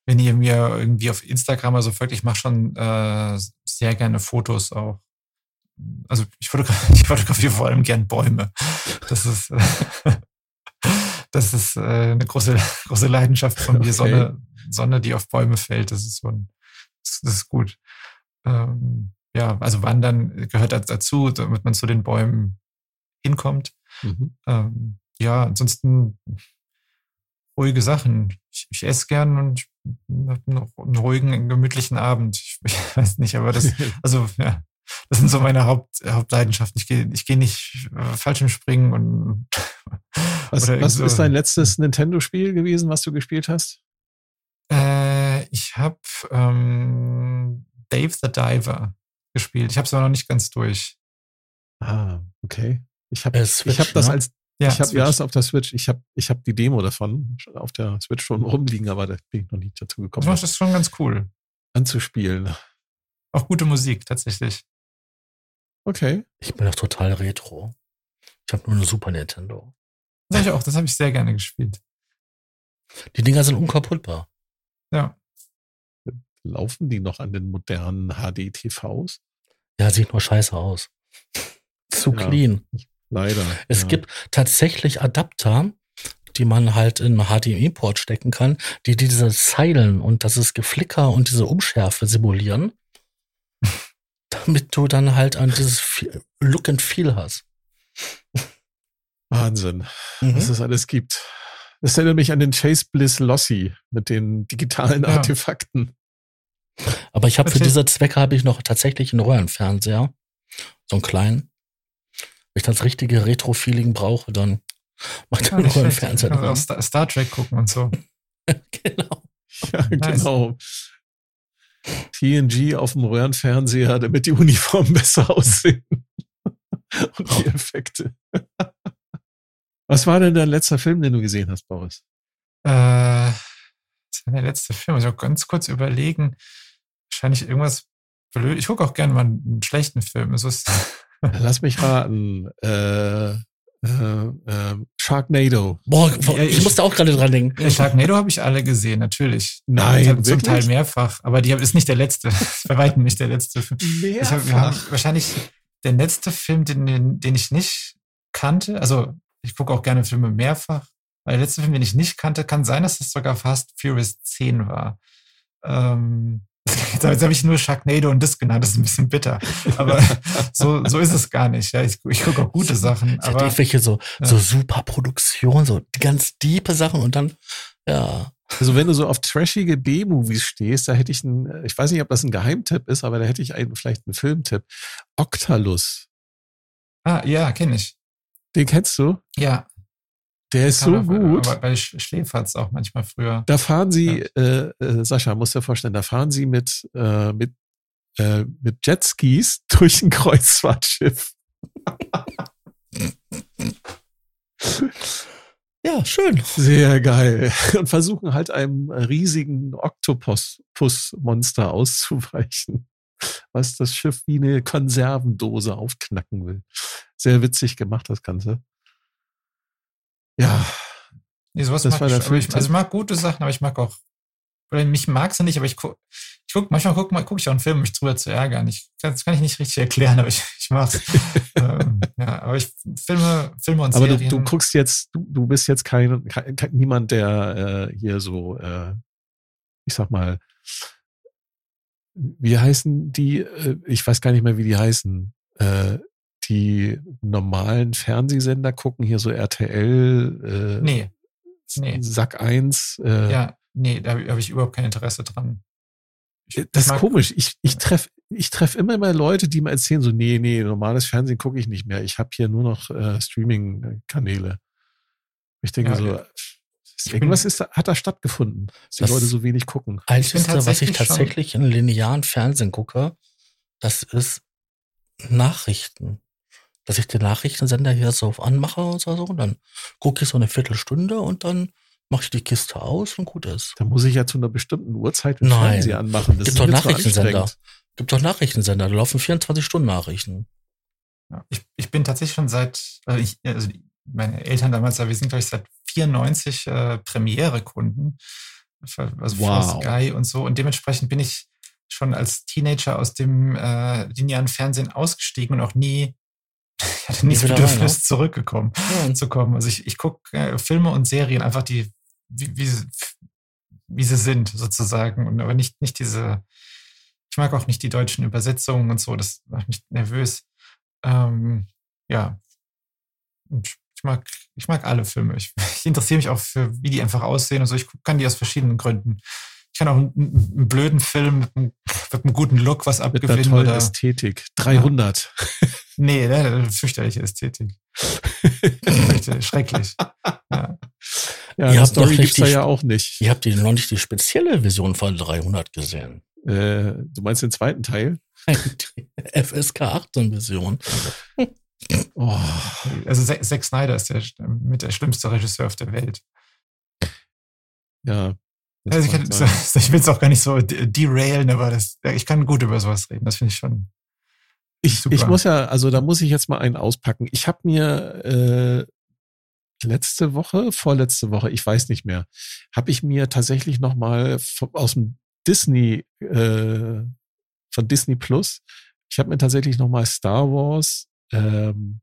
wenn ihr mir irgendwie auf Instagram also folgt, ich mache schon äh, sehr gerne Fotos auch. Also ich fotografiere, ich fotografiere vor allem gern Bäume. Das ist, das ist äh, eine große, *laughs* große Leidenschaft von mir. Okay. Sonne, Sonne, die auf Bäume fällt, das ist so ein, das, das ist gut. Ähm, ja, also Wandern gehört da- dazu, damit man zu den Bäumen hinkommt. Mhm. Ähm, ja, ansonsten ruhige Sachen. Ich, ich esse gern und habe noch einen ruhigen, gemütlichen Abend. Ich, *laughs* ich weiß nicht, aber das, *laughs* also ja, das sind so meine Haupt, Hauptleidenschaften. Ich gehe ich geh nicht äh, falsch im Springen und Was, was so. ist dein letztes Nintendo-Spiel gewesen, was du gespielt hast? Äh, ich habe ähm, Dave the Diver gespielt. Ich habe es aber noch nicht ganz durch. Ah, okay. Ich habe Äh, ich hab das ne? als Ja, ich habe ja auf der Switch. Ich habe ich hab die Demo davon schon auf der Switch schon rumliegen, aber da bin ich noch nicht dazu das gekommen, das das schon ganz cool. anzuspielen. Auch gute Musik tatsächlich. Okay. Ich bin doch total retro. Ich habe nur eine Super Nintendo. Das habe ich auch, das habe ich sehr gerne gespielt. Die Dinger sind unkaputtbar. Ja. Laufen die noch an den modernen HD-TVs? Ja, sieht nur scheiße aus. Zu Ja. clean. Leider. Es ja. gibt tatsächlich Adapter, die man halt in HDMI-Port stecken kann, die diese Zeilen und das ist Geflicker und diese Umschärfe simulieren, damit du dann halt an dieses Look and Feel hast. Wahnsinn, Mhm. was es alles gibt. Das erinnert mich an den Chase Bliss Lossy mit den digitalen Ja. Artefakten. Aber ich habe für diese Zwecke habe ich noch tatsächlich einen Röhrenfernseher, so einen kleinen. Wenn ich das richtige Retro-Feeling brauche, dann macht nicht schlecht. Röhrenfernseher Star Trek gucken und so. *laughs* genau. Ja, Nice. genau. TNG auf dem Röhrenfernseher, damit die Uniformen *laughs* besser aussehen. *laughs* Und die Effekte. *laughs* Was war denn dein letzter Film, den du gesehen hast, Boris? Äh, das war der letzte Film. Ich auch ganz kurz überlegen. Wahrscheinlich irgendwas blöd. Ich gucke auch gerne mal einen schlechten Film. Es ist, Lass mich raten. Äh, äh, äh, Sharknado. Boah, ich, ich- musste auch gerade dran denken. Ja, Sharknado habe ich alle gesehen, natürlich. Nein, Zum- Zum? Teil mehrfach. Aber die ist nicht der letzte. *laughs* Bei weitem nicht der letzte Film. Ich hab, wir haben wahrscheinlich der letzte Film, den, den, ich nicht kannte. Also ich gucke auch gerne Filme mehrfach. Aber der letzte Film, den ich nicht kannte, kann sein, dass das sogar Fast Furious 10 war. Ähm, jetzt habe ich nur Sharknado und das genannt. Das ist ein bisschen bitter. Aber *laughs* so, so ist es gar nicht. Ja, ich, ich gucke auch gute Sachen. Es hat Aber irgendwelche so, Ja. so super Produktion, so ganz diepe Sachen und dann, ja. Also wenn du so auf trashige B-Movies stehst, da hätte ich einen, ich weiß nicht, ob das ein Geheimtipp ist, aber da hätte ich einen, vielleicht einen Filmtipp. Octalus. ah, ja, kenne ich. Den kennst du? Ja, Der ist so gut. Aber bei Sch- Schläferz auch manchmal früher. Da fahren sie, äh, äh, Sascha, musst dir vorstellen, da fahren sie mit, äh, mit, äh, mit Jetskis *laughs* durch ein Kreuzfahrtschiff. *laughs* Ja, schön. Sehr geil. Und versuchen halt einem riesigen Oktopus-Monster auszuweichen, was das Schiff wie eine Konservendose aufknacken will. Sehr witzig gemacht, das Ganze. Ja, Nee, sowas Das mag war ich, der aber ich, also ich mag gute Sachen, aber ich mag auch, oder mich mag sie nicht, aber ich guck, ich guck, manchmal guck, mal, guck ich auch einen Film, um mich drüber zu ärgern. Ich, das kann ich nicht richtig erklären, aber ich, ich mag's. *laughs* ähm, ja, aber ich, Filme, Filme und aber du, Serien. du guckst jetzt, du, du bist jetzt kein, kein, kein niemand, der äh, hier so, äh, ich sag mal, wie heißen die, äh, ich weiß gar nicht mehr, wie die heißen, äh, die normalen Fernsehsender gucken, hier so RTL, äh, nee, nee. Sack 1. Äh, ja, nee, da habe hab ich überhaupt kein Interesse dran. Ich, Das ich ist komisch. Ich, ich treffe ich treff immer mal Leute, die mir erzählen, so, nee, nee, normales Fernsehen gucke ich nicht mehr. Ich habe hier nur noch äh, Streaming-Kanäle. Ich denke Ja, so, ja. Ich irgendwas bin- ist, da- hat da stattgefunden, dass die Das- Leute so wenig gucken. Einzige, was ich tatsächlich schon- tatsächlich in linearen Fernsehen gucke, das ist Nachrichten. Dass ich den Nachrichtensender hier so anmache und so, und dann gucke ich so eine Viertelstunde und dann mache ich die Kiste aus und gut ist. Da muss ich ja zu einer bestimmten Uhrzeit den Nein. Fernseher anmachen. Das Gibt ist doch Nachrichtensender. Gibt doch Nachrichtensender, da laufen 24 Stunden Nachrichten. Ja, ich, ich bin tatsächlich schon seit, also, ich, also meine Eltern damals, wir sind glaube ich seit 94 äh, Premiere-Kunden, also Wow. vor Sky und so. Und dementsprechend bin ich schon als Teenager aus dem äh, linearen Fernsehen ausgestiegen und auch nie, ich hatte nie das Bedürfnis rein, ne? zurückgekommen, Ja, zu kommen. Also ich, ich gucke äh, Filme und Serien einfach die, wie, wie, sie- wie sie sind, sozusagen. Und aber nicht, nicht diese, ich mag auch nicht die deutschen Übersetzungen und so, das macht mich nervös. Ähm, ja. Und ich mag, ich mag alle Filme. Ich, *laughs* ich interessiere mich auch für, wie die einfach aussehen und so. Ich kann die aus verschiedenen Gründen. Ich kann auch einen, einen blöden Film mit einem, *laughs* mit einem guten Look was Mit einer abgewinnen tollen oder. Ästhetik. 300. Nee, ne, fürchterliche Ästhetik. Schrecklich. Ja. Ja, Ihr die habt doch Story gibt's da ja auch nicht. Ihr habt die noch nicht die spezielle Version von 300 gesehen. Äh, du meinst den zweiten Teil? Die FSK 18 Version. Oh, Also Zack Snyder ist der, mit der schlimmste Regisseur auf der Welt. ja. Also ich, kann, *laughs* ich will es auch gar nicht so de- derailen, aber das, ich kann gut über sowas reden. Das finde ich schon, Ich, Super. ich muss ja, also da muss ich jetzt mal einen auspacken. Ich habe mir äh, letzte Woche, vorletzte Woche, ich weiß nicht mehr, habe ich mir tatsächlich noch mal aus dem Disney äh, von Disney Plus, ich habe mir tatsächlich noch mal Star Wars ähm,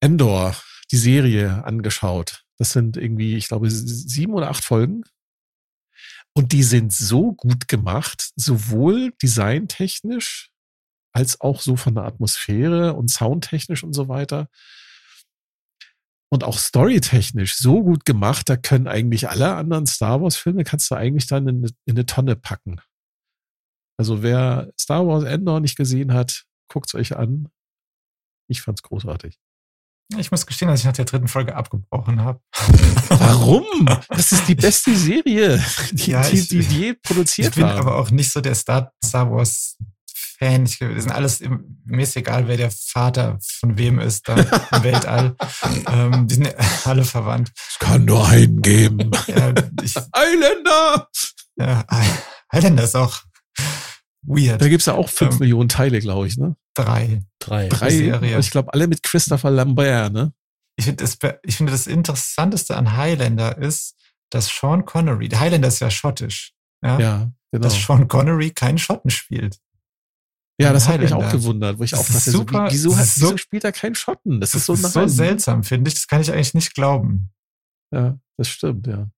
Endor, die Serie angeschaut. Das sind irgendwie, ich glaube, sieben oder acht Folgen. Und die sind so gut gemacht, sowohl designtechnisch als auch so von der Atmosphäre und soundtechnisch und so weiter. Und auch storytechnisch so gut gemacht, da können eigentlich alle anderen Star Wars Filme kannst du eigentlich dann in, eine- in eine Tonne packen. Also wer Star Wars Endor nicht gesehen hat, guckt's euch an. Ich fand's großartig. Ich muss gestehen, dass ich nach der dritten Folge abgebrochen habe. *laughs* Warum? Das ist die beste Serie, die, Ja, ich- die, die je Ich produziert bin war. aber auch nicht so der Star, Star Wars Fan. Ich, wir sind alles, im- mir ist egal, wer der Vater von wem ist da im Weltall. *laughs* Ähm, die sind *laughs* alle verwandt. Es kann nur einen geben. Ja, ich, Highlander! ja, Highlander ist auch weird. Da gibt's ja auch fünf Ähm, Millionen Teile, glaube ich, ne? Drei. Drei. Drei, Serie. ich glaube, alle mit Christopher Lambert, ne? Ich finde das, ich finde das Interessanteste an Highlander ist, dass Sean Connery, der Highlander ist ja schottisch, ja, Ja, genau. dass Sean Connery keinen Schotten spielt. Ja, das hat mich auch gewundert, wo ich Das auch ist dachte, so, super, wie, wieso, das hat, so- wieso spielt er keinen Schotten? Das, Das ist so, ist so seltsam, finde ich. Das kann ich eigentlich nicht glauben. Ja, das stimmt, ja.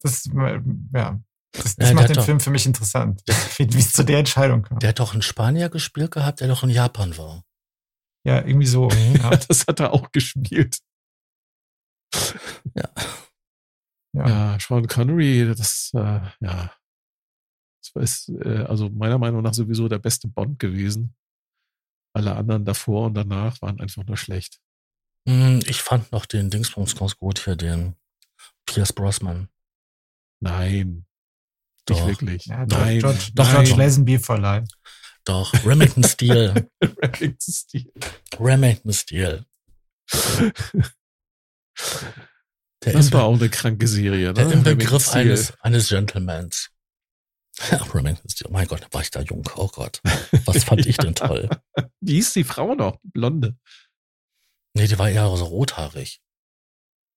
Das, ja, das, das Ja, macht den doch- Film für mich interessant, *laughs* wie es zu der Entscheidung kam. Der hat doch einen Spanier gespielt gehabt, der doch in Japan war. Ja, irgendwie so. *laughs* Ja, *laughs* Das hat er auch gespielt. Ja. Ja. Ja, Sean Connery, das, äh, ja. Das ist, äh, also meiner Meinung nach sowieso der beste Bond gewesen. Alle anderen davor und danach waren einfach nur schlecht. Hm, Ich fand noch den Dingsbums ganz gut hier, den Pierce Brosnan. Nein. Doch. Nicht wirklich. Ja, nein. George, Doch, nein. George Lazenby verleiht. Doch, Remington Steel. *laughs* Remington Steele. Remington Steel. Der, Das war auch eine kranke Serie, ne? der im Begriff eines, eines Gentlemans. Ja, Remington Steel. Mein Gott, war ich da jung. Oh Gott. Was fand ich denn toll? *laughs* Wie hieß die Frau noch? Blonde. Nee, die war eher so rothaarig.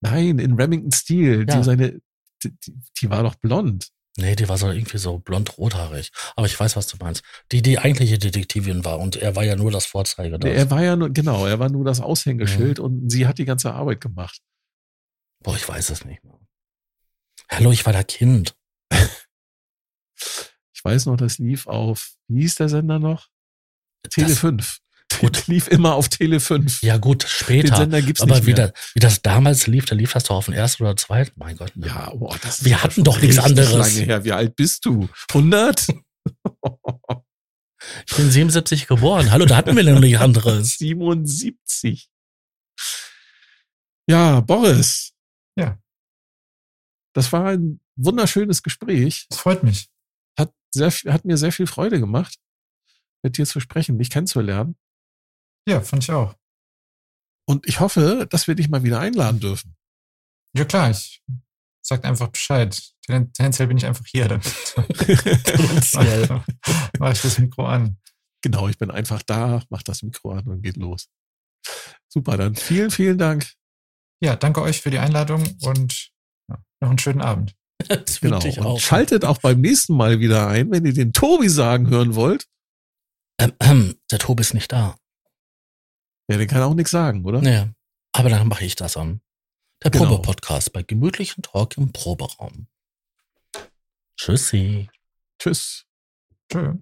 Nein, in Remington Steel. Ja. Die, seine, die, die, die war doch blond. Nee, die war so irgendwie so blond-rothaarig. Aber ich weiß, was du meinst. Die, die eigentliche Detektivin war und er war ja nur das Vorzeige. Nee, er war ja nur, genau, er war nur das Aushängeschild Mhm. und sie hat die ganze Arbeit gemacht. Boah, ich weiß es nicht mehr. Hallo, ich war da Kind. *laughs* Ich weiß noch, das lief auf, wie hieß der Sender noch? Tele Das- 5. Gut. Das *laughs* lief immer auf Tele 5. Ja gut, Den später. Sender gibt's Aber nicht wie, mehr. da, wie das damals lief, da lief das doch auf den ersten oder zweiten. Mein Gott. ne? Ja, boah, das Wir hatten doch nichts anderes. Lange her. Wie alt bist du? 100? *laughs* *laughs* Ich bin 77 geboren. Hallo, da hatten wir noch nichts anderes. 77. Ja, Boris. Ja. Das war ein wunderschönes Gespräch. Das freut mich. Hat, sehr, hat mir sehr viel Freude gemacht, mit dir zu sprechen, dich kennenzulernen. Ja, fand ich auch. Und ich hoffe, dass wir dich mal wieder einladen dürfen. Ja klar, ich sag einfach Bescheid. Ten- Tendenziell bin ich einfach hier. Dann *laughs* *laughs* Tendenziell. mach ich das Mikro an. genau, ich bin einfach da, mach das Mikro an und geht los. Super, dann vielen, vielen Dank. Ja, danke euch für die Einladung und noch einen schönen Abend. *laughs* Das Genau. Und auch. schaltet auch beim nächsten Mal wieder ein, wenn ihr den Tobi sagen hören wollt. Ähm, ähm, der Tobi ist nicht da. Ja, der kann auch nichts sagen, oder? Nee. Aber dann mache ich das an. Der Genau. Probe-Podcast bei gemütlichen Talk im Proberaum. Tschüssi. Tschüss. Tschö.